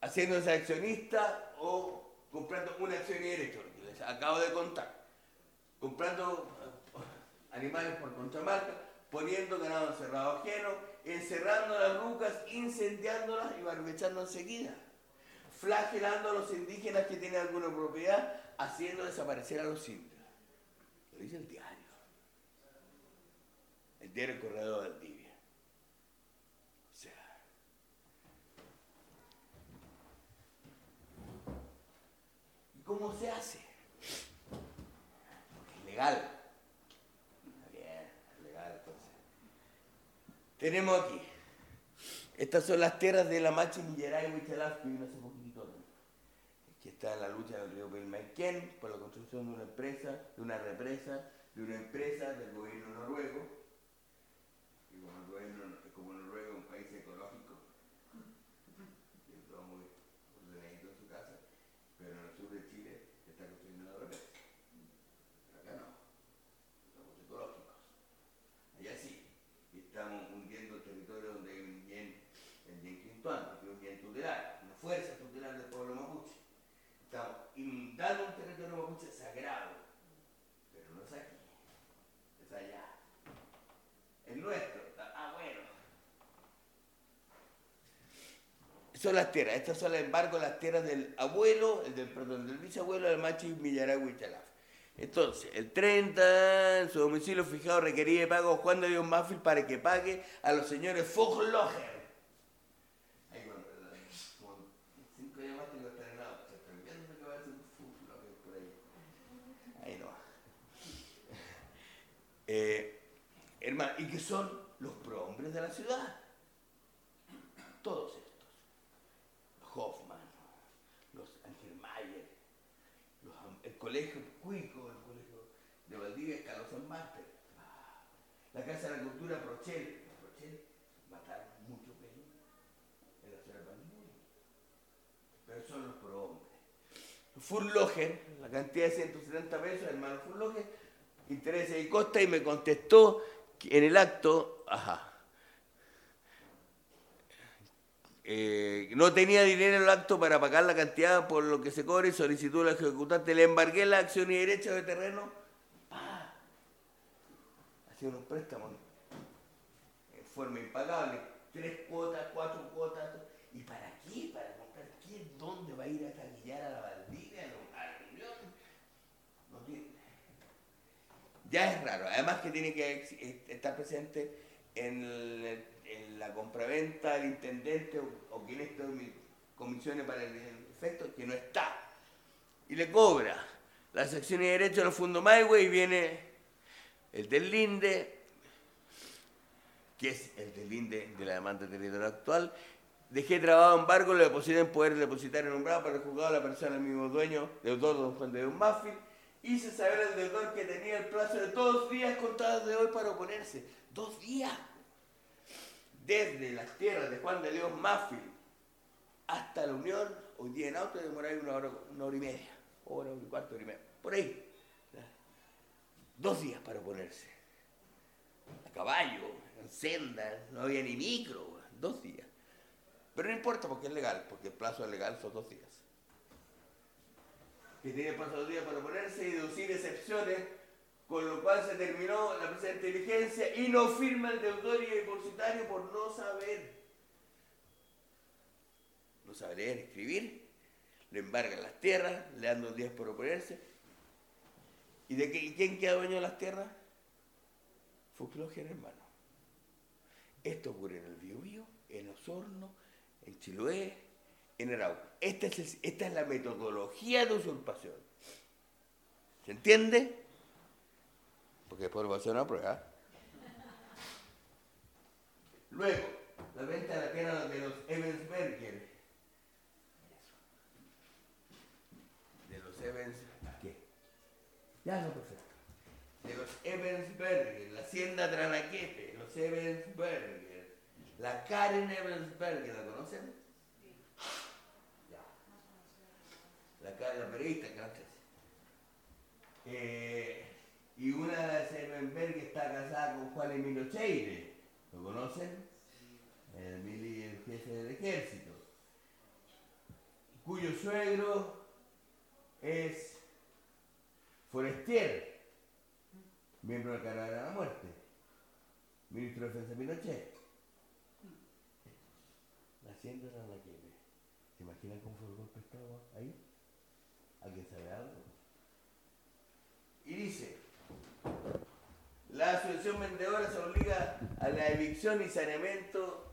Speaker 5: Haciéndose accionista o comprando una acción y derecho, les acabo de contar. Comprando eh, animales por contramarca, poniendo ganado encerrado ajeno, encerrando las rucas, incendiándolas y barbechando enseguida. Flagelando a los indígenas que tienen alguna propiedad, haciendo desaparecer a los indios. Lo dice el diario. El diario Corredor de Valdivia. O sea, ¿y cómo se hace? Porque es legal. Está bien, es legal entonces. Tenemos aquí. Estas son las tierras de la Machi Millaray Huichalaf que vino hace poquitito. Que está la lucha del río Pelmaiquén por la construcción de una empresa, de una represa, de una empresa del gobierno noruego. Y como el gobierno, como Noruega es un país ecológico, y es todo muy ordenadito en su casa, pero en el sur de Chile se está construyendo una represa. Pero acá no, somos ecológicos. Allá sí, y estamos hundiendo el territorio donde hay un bien, el bien quintuano, que es un bien tutelar, una fuerza tutelar del pueblo mapuche. Estamos inundando un territorio mapuche sagrado, pero no es aquí, es allá. Es nuestro, ah bueno. Son las tierras, estas son, sin embargo, las tierras del abuelo, el del, perdón, del bisabuelo del machi Millaragüe y Chalaf. Entonces, el 30, en su domicilio fijado, requería de pago Juan de Dios Mafil para que pague a los señores Fogloger. Ahí como cinco años más tengo que estar en Fogloger por ahí. Ahí no. Eh, hermano, y que son los prohombres de la ciudad. Colegio Cuico, el Colegio de Valdivia, Carlos San la Casa de la Cultura Prochel, Prochel mataron mucho pelo en la ciudad de pero son los prohombres. Furloger, la cantidad de 170 pesos, hermano Furloger, intereses y costa, y me contestó en el acto, ajá eh, no tenía dinero en el acto para pagar la cantidad por lo que se cobre y solicitó al ejecutante, le embargué la acción y derecho de terreno, hacía unos préstamos en forma impagable, tres cuotas, cuatro cuotas, ¿y para qué? ¿Para comprar qué? ¿Dónde va a ir a taquillar a la Valdivia, a la? No tiene- Ya es raro, además que tiene que estar presente en, el- en la compraventa del intendente o, o quien esté en mis comisiones para el efecto, que no está. Y le cobra las acciones y derechos al Fondo Maigüe y viene el del Linde, que es el del Linde de la demanda territorial actual. Dejé trabado embargo, lo deposité en poder depositario nombrado para el juzgado de la persona del mismo dueño, deudor don Juan de un Mafil. Hice saber al deudor que tenía el plazo de dos días contados de hoy para oponerse. Dos días. Desde las tierras de Juan de León Mafil hasta la Unión, hoy día en auto demoráis una hora, una hora y media, hora y cuarto, hora y media, por ahí. Dos días para oponerse. A caballo, en senda, no había ni micro, dos días. Pero no importa porque es legal, porque el plazo legal son dos días. Que tiene plazo dos días para oponerse y deducir excepciones, con lo cual se terminó la presente diligencia y no firma el deudor y el depositario por no saber. No sabe leer, escribir, le embargan las tierras, le dan dos días por oponerse. ¿Y de qué- quién queda dueño de las tierras? Fuclogen, hermano. Esto ocurre en el Biobío, en Osorno, en Chiloé, en Arauco. Esta es, el- esta es la metodología de usurpación. ¿Se entiende? Porque después va a hacer una prueba. Luego, la venta de la tierra de los Evansberger. De los Evans... ¿Qué? Ya, no, perfecto. De los Evansberger, la hacienda Tranaquete, los Evansberger. La Karen Evansberger, ¿la conocen? Ya. La la periodista, sé. Eh, y una de las Evansberger está casada con Juan Emilio Cheire. ¿Lo conocen? El, mili- el jefe del ejército. Cuyo suegro es Forestier, miembro de la Caravana de la Muerte, ministro de Defensa Pinochet. La hacienda era la que... ¿Se imaginan cómo fue el golpe de Estado ahí? ¿Alguien sabe algo? Y dice, la asociación vendedora se obliga a la evicción y saneamiento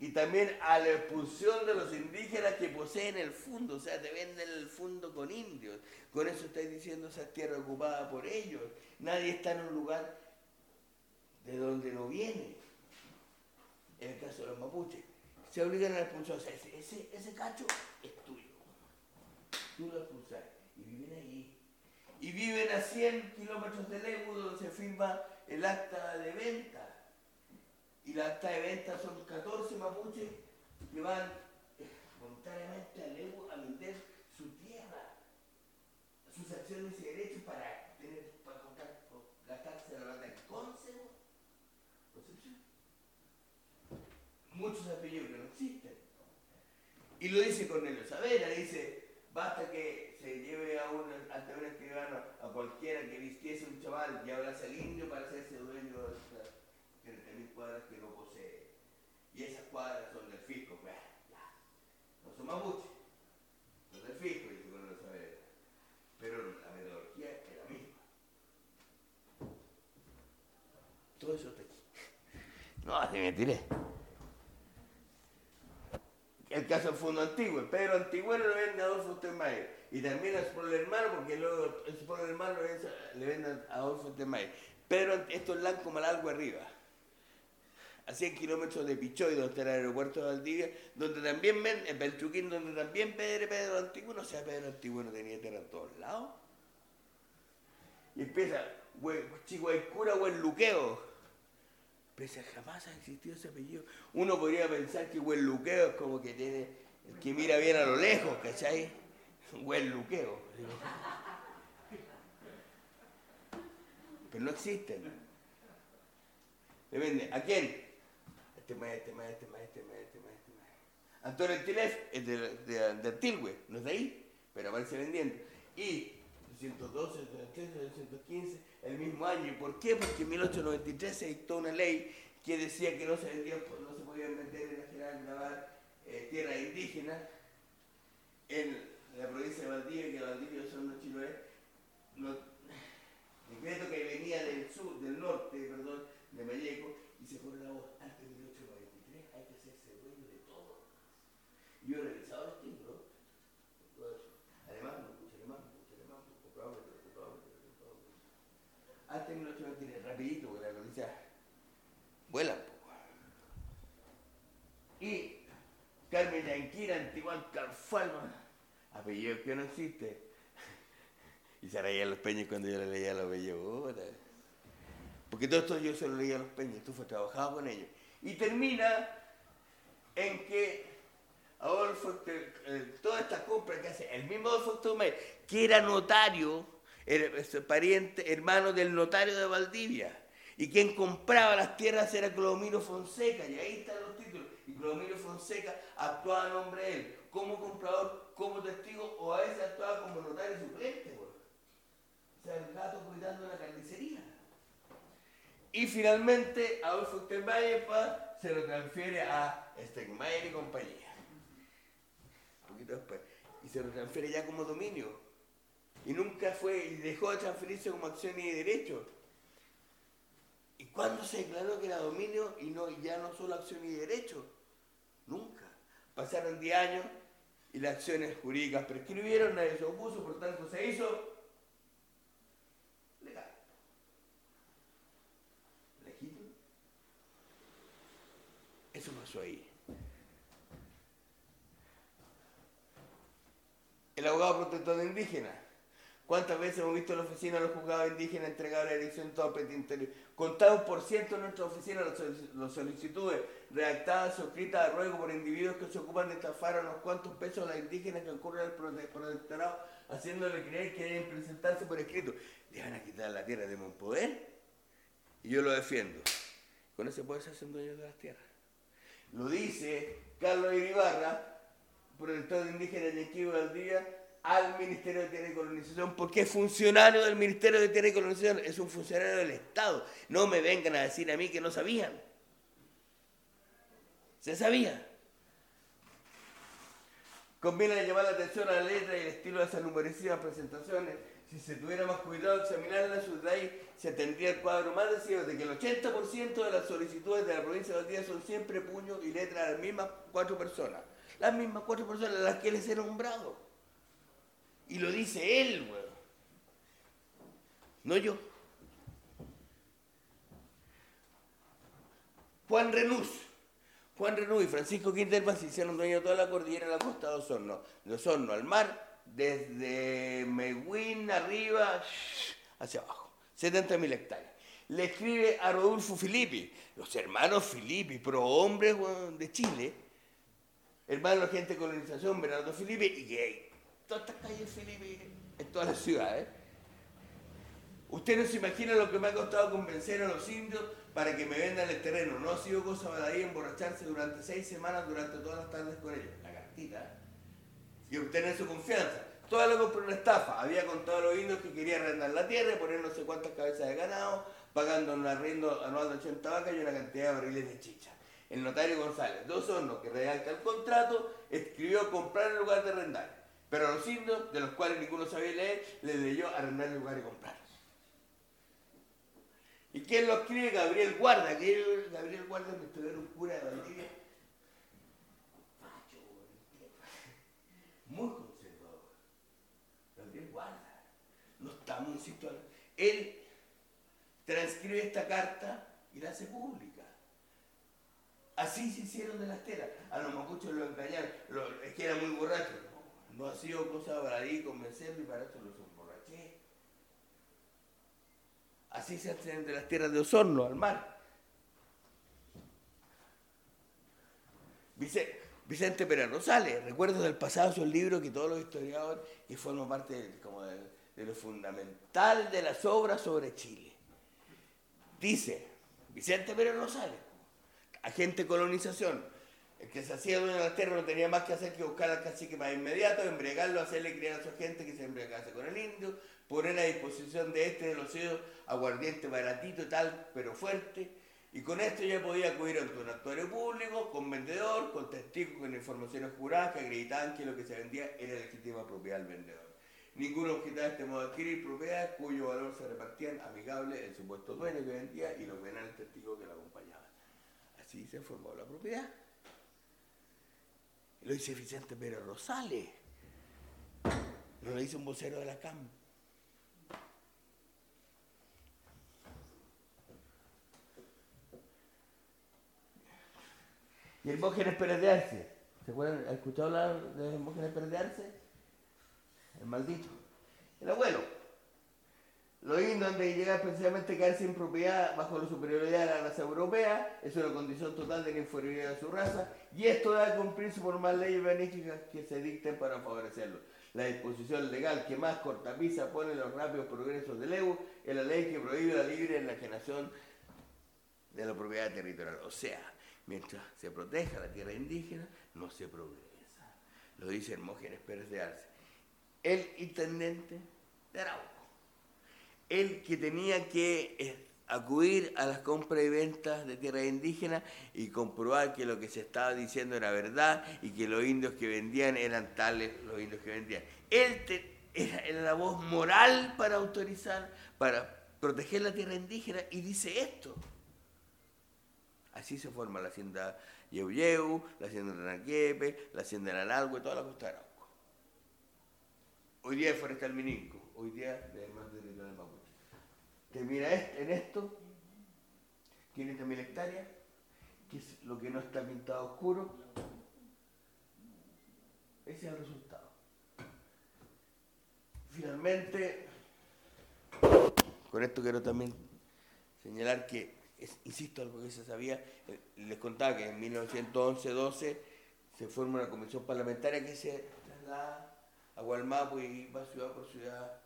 Speaker 5: y también a la expulsión de los indígenas que poseen el fondo, o sea, te venden el fondo con indios. Con eso estáis diciendo esa tierra ocupada por ellos. Nadie está en un lugar de donde no viene. En el caso de los mapuches, se obligan a la expulsión. O sea, ese, ese, ese cacho es tuyo. Tú lo expulsas y viven ahí. Y viven a 100 kilómetros del Ebu donde se firma el acta de venta. Y la acta de venta son 14 mapuches que van eh, voluntariamente al Ebu a vender su tierra, sus acciones y derechos para tener, para gastarse la plata en Conce. Muchos apellidos que no existen. Y lo dice Cornelio Saavedra, dice, basta que se lleve a un, ante un escribano a cualquiera que vistiese un chaval y hablase el indio para hacerse dueño de esas 30.000 cuadras que no posee. Y esas cuadras son del fisco, pues, ya. No son mapuches, son del fisco, dice Cornelio Saavedra. Pero la metodología es la misma. Todo eso está aquí. No, así me tiré. El caso del Fondo Antiguo. Pedro Antigüero le vende a Adolfo Stenmayer. Y también a su pobre hermano, porque luego su pobre hermano le vende- le vende a Adolfo Stenmayer. Pedro, esto es Blanco Malalgo arriba. A 100 kilómetros de Pichoy, donde está el aeropuerto de Valdivia, donde también ven, en Beltruquín, donde también Pedro, Pedro Antiguo, o sea, Pedro Antiguo no tenía tierra en todos lados. Y empieza, Chihuaycura, buen luqueo. Pese jamás ha existido ese apellido. Uno podría pensar que Huelluqueo es como que tiene, el que mira bien a lo lejos, ¿cachai? Huelluqueo. Pero no existen. Depende. ¿A quién? Este maestro, este maestro, este maestro, este maestro, este maestro. Antonio Tilef es de, de, de no es de ahí, pero aparece vendiendo. Y 212, 213, 215, el mismo año. ¿Y por qué? Porque en 1893 se dictó una ley que decía que no se, vendía, no se podían vender en la general grabar eh, tierras indígenas en la provincia de Valdivia, que Valdivia son los chiloes. Los, decreto que venía del sur, del norte, perdón, de Malleco, y se pone la voz antes de 1893, hay que hacerse dueño de todo. Yo he revisado los títulos. Además, no escuché alemán, no escuché alemán, comprobable, comprobable, comprobable. Antes de 1893, rapidito, porque la noticia vuela. Y Carmen Yanquira, Antiguan Carfalma, apellido que no existe. Y se reía los peñas cuando yo le leía los apellidos. Porque todo esto yo se lo leía a los peñas, tú fue trabajado con ellos. Y termina en que Adolfo, eh, toda esta compra que hace el mismo Adolfo Tomé, que era notario, era pariente, hermano del notario de Valdivia, y quien compraba las tierras era Clodomiro Fonseca, y ahí están los títulos, y Clodomiro Fonseca actuaba a nombre de él, como comprador, como testigo, o a veces actuaba como notario suplente, o sea, el gato cuidando la carnicería. Y finalmente Adolfo Steinmeier se lo transfiere a Steinmeier y compañía. Un poquito después. Y se lo transfiere ya como dominio. Y nunca fue, y dejó de transferirse como acción y derecho. ¿Y cuándo se declaró que era dominio y no, ya no solo acción y derecho? Nunca. Pasaron 10 años y las acciones jurídicas prescribieron, nadie se opuso, por tanto se hizo legal. Legítimo. Eso pasó ahí. El abogado protector de indígenas. ¿Cuántas veces hemos visto en la oficina a los juzgados indígenas entregar la elección todo interior? Contado por ciento en nuestra oficina las solicitudes redactadas o escritas a ruego por individuos que se ocupan de estafar a unos cuantos pesos a las indígenas que ocurren al protectorado, haciéndole creer que deben presentarse por escrito. ¿Le van a quitar la tierra de poder? Y yo lo defiendo. Con ese poder se hacen dueños de las tierras. Lo dice Carlos Iribarra, protector de indígenas de Equivo al día, al Ministerio de Tierra y Colonización, porque es funcionario del Ministerio de Tierra y Colonización, es un funcionario del Estado. No me vengan a decir a mí que no sabían. Se sabía. Conviene llamar la atención a la letra y el estilo de esas numerosas presentaciones. Si se tuviera más cuidado de examinarlas, de ahí se tendría el cuadro más decidido de que el 80% de las solicitudes de la provincia de Valdivia son siempre puño y letra de las mismas cuatro personas. Las mismas cuatro personas a las que les he nombrado. Y lo dice él, weón. No yo. Juan Renús. Juan Renús y Francisco Quinterman se hicieron dueños de toda la cordillera de la costa de Osorno. De Osorno al mar, desde Meguín arriba hacia abajo. 70.000 hectáreas. Le escribe a Rodolfo Filippi, los hermanos Filippi, pro hombres de Chile, hermanos gente de colonización, Bernardo Filippi, y que todas estas calles Filippi en todas las ciudades. Usted no se imagina lo que me ha costado convencer a los indios para que me vendan el terreno. No ha sido cosa ahí emborracharse durante seis semanas, durante todas las tardes con ellos. La cartita. Y obtener su confianza. Todo lo por una estafa. Había contado a los indios que quería arrendar la tierra y poner no sé cuántas cabezas de ganado, pagando un arriendo anual de 80 vacas y una cantidad de barriles de chicha. El notario González, dos hornos que redacta el contrato, escribió comprar en lugar de arrendar. Pero a los indios, de los cuales ninguno sabía leer, les leyó arrendar el lugar y comprar. ¿Y quién lo escribe? Gabriel Guarda, es Gabriel Guarda me era un cura de Valdivia. Muy conservador. Gabriel Guarda. No estamos en situación. Él transcribe esta carta y la hace pública. Así se hicieron de las telas. A los mapuchos lo engañaron. es que era muy borracho vacío cosa braí, convencerlo y para esto los emborraché. Así se hacen de las tierras de Osorno al mar. Vicente, Vicente Pérez Rosales, Recuerdos del pasado, es un libro que todos los historiadores y forma parte de, como de, de lo fundamental de las obras sobre Chile. Dice Vicente Pérez Rosales, agente colonización, el que se hacía dueño de la tierra no tenía más que hacer que buscar al cacique más inmediato, embriagarlo, hacerle criar a su gente que se embriagase con el indio, poner a disposición de este de los sellos aguardiente baratito, tal, pero fuerte, y con esto ya podía acudir ante un actuario público, con vendedor, con testigos, con informaciones juradas que acreditaban que lo que se vendía era legítima propiedad del vendedor. Ninguno objetaba este modo de adquirir propiedades cuyo valor se repartían amigable el supuesto dueño que vendía y los venales testigos que la acompañaban. Así se formó la propiedad. Lo dice Vicente Pérez Rosales. No lo dice un vocero de la CAM. Y el Mógenes Pérez de Arce. ¿Se acuerdan? ¿Han escuchado hablar de Mógenes Pérez de Arce? El maldito. El abuelo. Los indios han de llegar precisamente a quedar sin propiedad bajo la superioridad de la raza europea, es una condición total de la inferioridad de su raza, y esto debe cumplirse por más leyes benéficas que se dicten para favorecerlo. La disposición legal que más cortapisa pone los rápidos progresos del EU es la ley que prohíbe la libre enajenación de la propiedad territorial. O sea, mientras se proteja la tierra indígena, no se progresa. Lo dice Hermógenes Pérez de Arce. El intendente de Arauco el que tenía que eh, acudir a las compras y ventas de tierras indígenas y comprobar que lo que se estaba diciendo era verdad y que los indios que vendían eran tales los indios que vendían. Él era, la voz moral para autorizar, para proteger la tierra indígena y dice esto. Así se forma la hacienda Yeuyeu, la hacienda Ranaquepe, la hacienda Nanalgo y toda la costa de Arauco. Hoy día es Forestal Mininco, hoy día de más de de Mapuche. Termina est- en esto, 500.000 hectáreas, que es lo que no está pintado oscuro. Ese es el resultado. Finalmente, con esto quiero también señalar que, insisto, algo que se sabía, eh, les contaba que en 1911-12 se forma una comisión parlamentaria que se traslada a Gualmapu y va ciudad por ciudad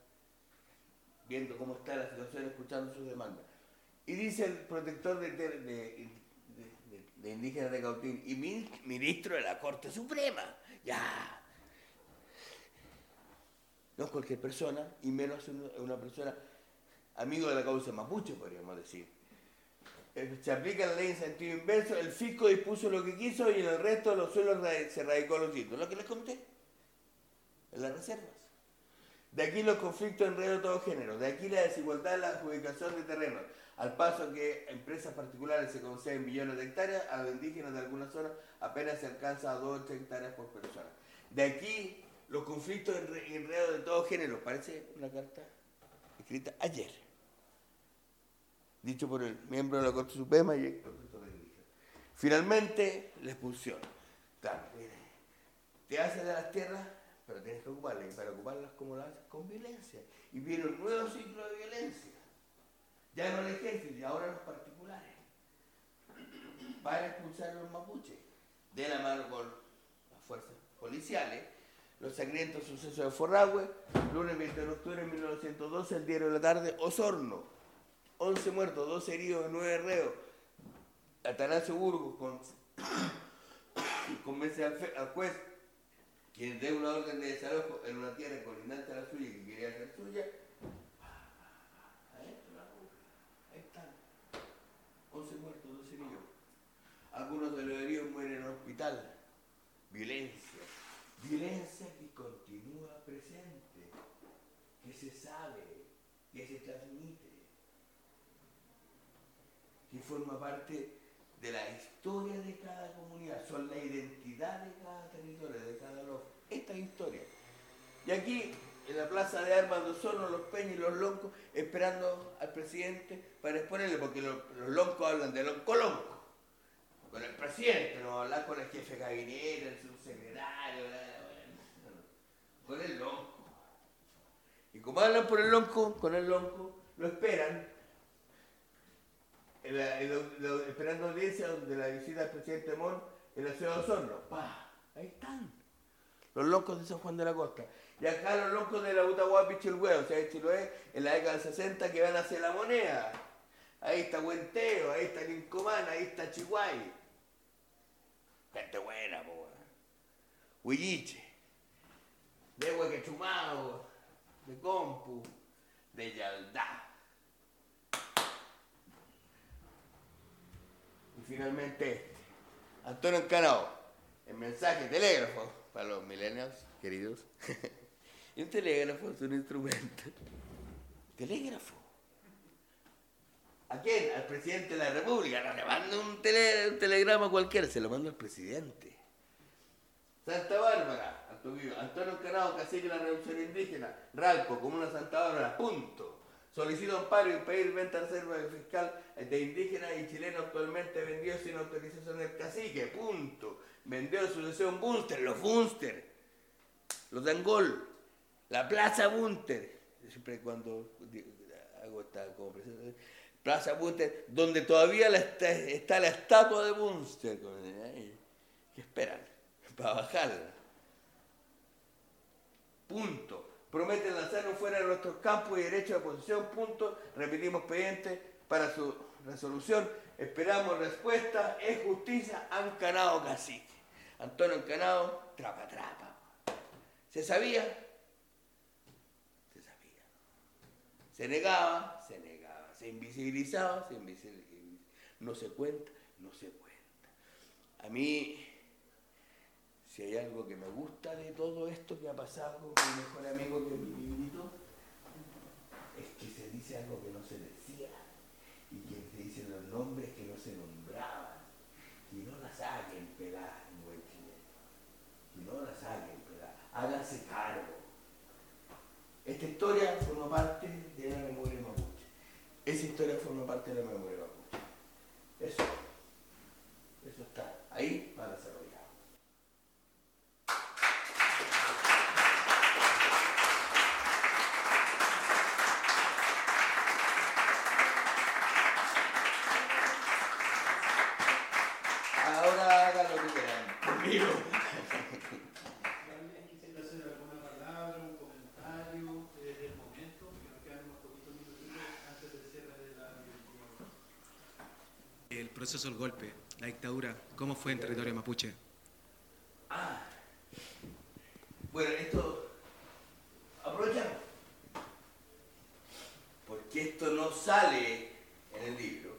Speaker 5: viendo cómo está la situación, escuchando sus demandas. Y dice el protector de, indígenas de Cautín y min- ministro de la Corte Suprema, ya. No es cualquier persona, y menos una, persona amigo de la causa mapuche, podríamos decir. Eh, Se aplica la ley en sentido inverso, el fisco dispuso lo que quiso y en el resto de los suelos se radicó los títulos. Lo que les conté, en las reservas. De aquí los conflictos enredo de todo género, de aquí la desigualdad en la adjudicación de terrenos, al paso que empresas particulares se conceden millones de hectáreas, a los indígenas de algunas zonas apenas se alcanza a 2 o 3 hectáreas por persona. De aquí los conflictos enredos de todo género, parece una carta escrita ayer, dicho por el miembro de la Corte Suprema y ex profesor de. Finalmente, la expulsión. Claro, mire, te haces de las tierras, pero tienes que ocuparlas. Y para ocuparlas, ¿cómo lo haces? Con violencia. Y viene un nuevo ciclo de violencia. Ya no el ejército, y ahora los particulares. Para expulsar a los mapuches. De la mano con las fuerzas policiales. Los sangrientos sucesos de Forragüe, lunes 20 de octubre de 1912, el diario de la tarde, Osorno. 11 muertos, 12 heridos, 9 reos. Atanasio Burgos con, convence al, al juez quien dé una orden de desalojo en una tierra colindante a la suya que quería ser suya. Adentro la. Ahí están. 11 muertos, 12 heridos. Algunos de los heridos mueren en el hospital. Violencia. Violencia que continúa presente, que se sabe, que se transmite, que forma parte de la historia de cada comunidad, son la identidad de cada territorio, de cada loco. Esta es historia. Y aquí, en la plaza de armas de Osorno, los peñas y los loncos, esperando al presidente para exponerle, porque los, los loncos hablan de lonco lonco. Con el presidente, no hablar con el jefe gabinete, el subsecretario, con el lonco. Y como hablan por el lonco, con el lonco, lo esperan, esperando audiencia de la visita del presidente Mon en la ciudad de Osorno. ¡Pah! Ahí están. Los locos de San Juan de la Costa. Y acá los locos de la Utahuapi Chilhue, o sea, Chiloé, en la década del 60 que van hacia la moneda. Ahí está Huenteo, ahí está Quincomán, ahí está Chihuay. Gente buena, po. Huilliche, de Huequechumao, de Compu, de Yaldá. Y finalmente este, Antonio Encanao, el mensaje telégrafo para los millennials queridos. un telégrafo es un instrumento. Telégrafo. ¿A quién? Al presidente de la República. No le manda un, tele- un telegrama cualquiera, se lo manda al presidente. Santa Bárbara, Antonio Antonio Canado, cacique de la Revolución Indígena, Ralco, Comuna Santa Bárbara, punto. Solicito amparo y pedir venta reserva fiscal de indígenas y chilenos actualmente vendidos sin autorización del cacique, punto. Vendió en sucesión Bunster, los Bunster, los de Angol, la Plaza Bunter. Yo siempre cuando hago esta como presentación, Plaza Bunter, donde todavía la está, está la estatua de Bunster. ¿Qué esperan? Para bajarla. Punto. Prometen lanzarnos fuera de nuestros campos y derechos de oposición. Punto. Repetimos pendiente para su resolución. Esperamos respuesta. Es justicia. Ancanado cacique. Antonio Ancanado, trapa, trapa. ¿Se sabía? Se sabía. Se negaba, se negaba. Se invisibilizaba, se invisibilizaba. No se cuenta, no se cuenta. A mí, si hay algo que me gusta de todo esto que ha pasado con mi mejor amigo que mi librito, es que se dice algo que no se decía y que se dicen los nombres que no se nombraban. Y no la saquen pelada en buen chileno. Y no la saquen pelada. Háganse cargo. Esta historia forma parte de la memoria mapuche. Esa historia forma parte de la memoria mapuche. Eso, eso está ahí para desarrollar. Ahora hagan lo que quieran. Conmigo.
Speaker 4: ¿Alguien quisiera hacer alguna palabra, un comentario eh, del momento? Que nos quedan unos poquitos minutitos antes del cierre de la directiva.
Speaker 3: El proceso del golpe, la dictadura, ¿cómo fue en territorio mapuche?
Speaker 5: Ah, bueno, esto aprovechamos. Porque esto no sale en el libro,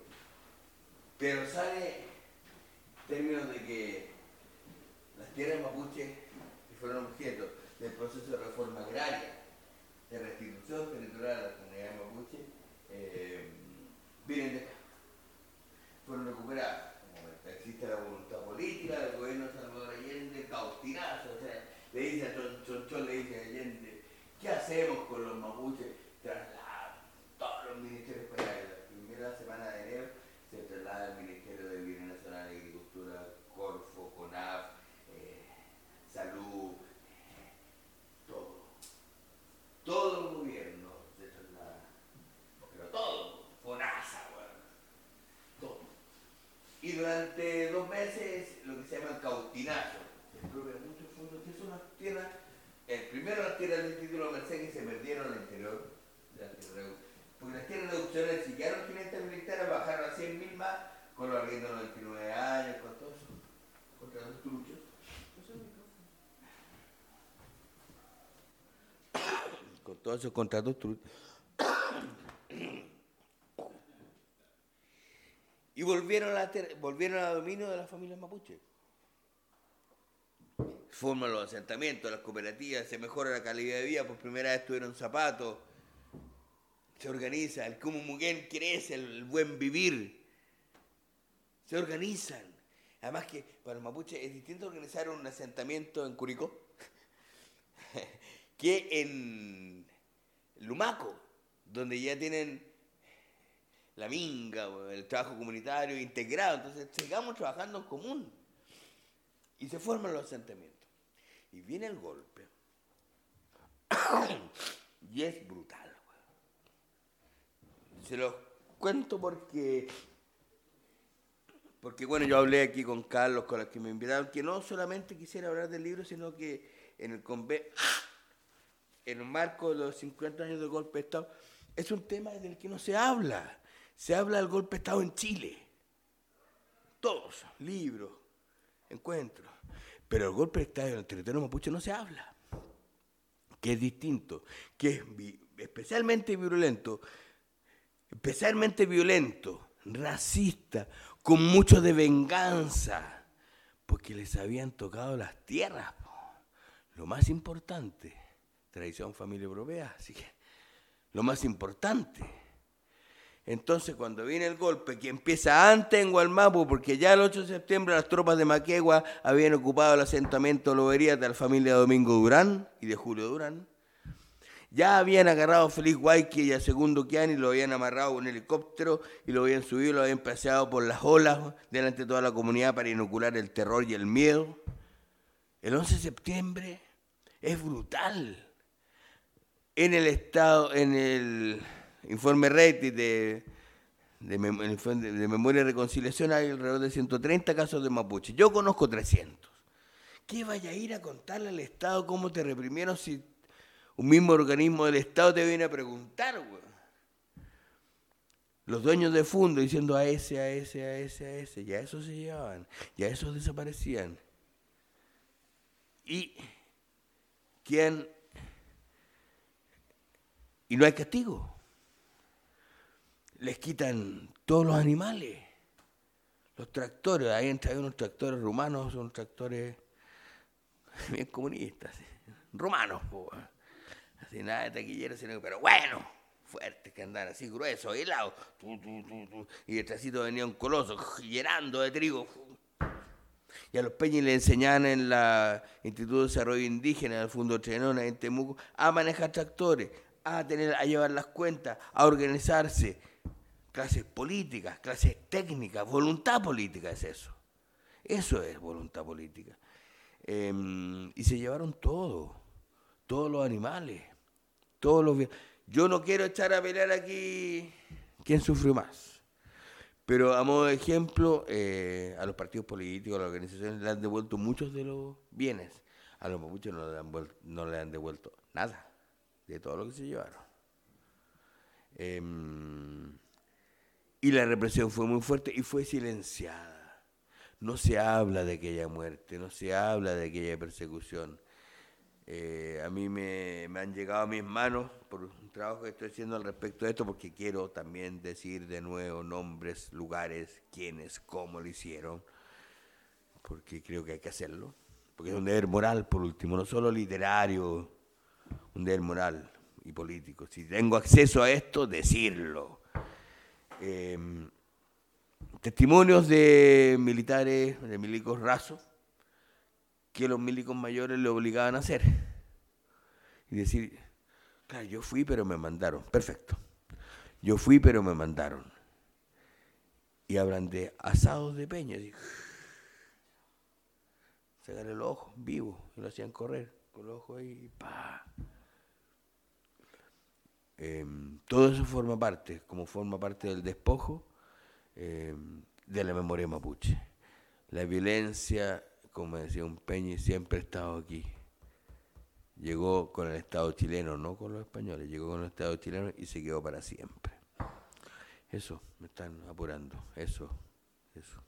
Speaker 5: pero sale en términos de que las tierras mapuche fueron objeto del proceso de reforma agraria, de restitución territorial a la comunidad mapuche, eh, vienen de acá fueron recuperadas. Como Existe la voluntad política del gobierno de Salvador Allende, caustinazo, o sea, le dice a Chon, Chonchón, le dice a Allende, ¿qué hacemos con los mapuches? Trasladan todos los ministerios para allá. La primera semana de enero se traslada al Ministerio de Bienes Nacional de Agricultura, Corfo, CONAF, eh, Salud, eh, todo. Todo el gobierno se traslada. Pero todo, FONASA, weón todo. Y durante dos meses lo que se llama cautinazo. Se expropian muchos fondos que son las tierras, el primero las tierras del título Merced que se perdieron al interior de la tierra de- Porque las tierras reduccionales, si quedaron 500 militares, bajaron a 100.000 más con los arriendos de 99 años, con todo eso, contra los truchos. Con todos esos contratos y volvieron a, ter- volvieron a dominio de las familias mapuche. Forman los asentamientos, las cooperativas, se mejora la calidad de vida, por primera vez tuvieron zapatos, se organiza, el Kumumugen crece, el, el buen vivir, se organizan. Además que para los mapuches es distinto organizar un asentamiento en Curicó que en Lumaco, donde ya tienen la minga, el trabajo comunitario integrado. Entonces, sigamos trabajando en común. Y se forman los asentamientos. Y viene el golpe. y es brutal. Se los cuento porque porque bueno, yo hablé aquí con Carlos, con los que me invitaron, que no solamente quisiera hablar del libro, sino que en el conve en el marco de los 50 años del golpe de Estado, es un tema del que no se habla. Se habla del golpe de Estado en Chile. Todos, libros, encuentros. Pero el golpe de Estado en el territorio mapuche no se habla. Que es distinto, que es especialmente violento, especialmente violento, racista, con mucho de venganza, porque les habían tocado las tierras. Lo más importante, tradición familia europea, así que lo más importante. Entonces, cuando viene el golpe, que empieza antes en Gualmapu, porque ya el 8 de septiembre las tropas de Maquegua habían ocupado el asentamiento Loberías de la familia Domingo Durán y de Julio Durán, ya habían agarrado a Félix Guayque y a Segundo Kiani, lo habían amarrado con un helicóptero y lo habían subido, lo habían paseado por las olas delante de toda la comunidad para inocular el terror y el miedo. El 11 de septiembre es brutal. En el estado, en el informe RETI de, de, de, Memoria y Reconciliación hay alrededor de 130 casos de mapuche. Yo conozco 300. ¿Qué vaya a ir a contarle al Estado cómo te reprimieron si un mismo organismo del Estado te viene a preguntar, güey. Los dueños de fondo diciendo a ese, a ese, a ese, a ese, ya esos se llevaban, ya esos desaparecían. Y quién y no hay castigo. Les quitan todos los animales. Los tractores, ahí hay unos tractores rumanos, son tractores bien comunistas, rumanos. Así nada de taquillero, sino pero bueno, fuertes que andan así gruesos, helados. y detrásito venía un coloso llenando de trigo. Y a los peñas le enseñaban en la Instituto de Desarrollo Indígena, del Fondo Trenona, en Temuco, a manejar tractores, a, tener, a llevar las cuentas, a organizarse. Clases políticas, clases técnicas, voluntad política es eso. Eso es voluntad política. Em, y se llevaron todo, todos los animales. Todos los Yo no quiero echar a pelear aquí quién sufrió más. Pero a modo de ejemplo, eh, a los partidos políticos, a las organizaciones le han devuelto muchos de los bienes. A los mapuches no le han, no le han devuelto nada de todo lo que se llevaron. Em, y la represión fue muy fuerte y fue silenciada. No se habla de aquella muerte, no se habla de aquella persecución. Eh, a mí me, han llegado a mis manos por un trabajo que estoy haciendo al respecto de esto, porque quiero también decir de nuevo nombres, lugares, quiénes, cómo lo hicieron, porque creo que hay que hacerlo, porque es un deber moral, por último, no solo literario, un deber moral y político. Si tengo acceso a esto, decirlo. Em, testimonios de militares, de milicos rasos, que los milicos mayores le obligaban a hacer. Y decir, claro, yo fui pero me mandaron. Perfecto. Yo fui pero me mandaron. Y hablan de asados de peña. Así, sacarle los ojos vivos y lo hacían correr ahí. Pa. Em, todo eso forma parte, como forma parte del despojo em, de la memoria mapuche. La violencia como decía un Peñi, siempre ha estado aquí. Llegó con el Estado chileno, no con los españoles, llegó con el Estado chileno y se quedó para siempre. Eso, me están apurando, eso, eso.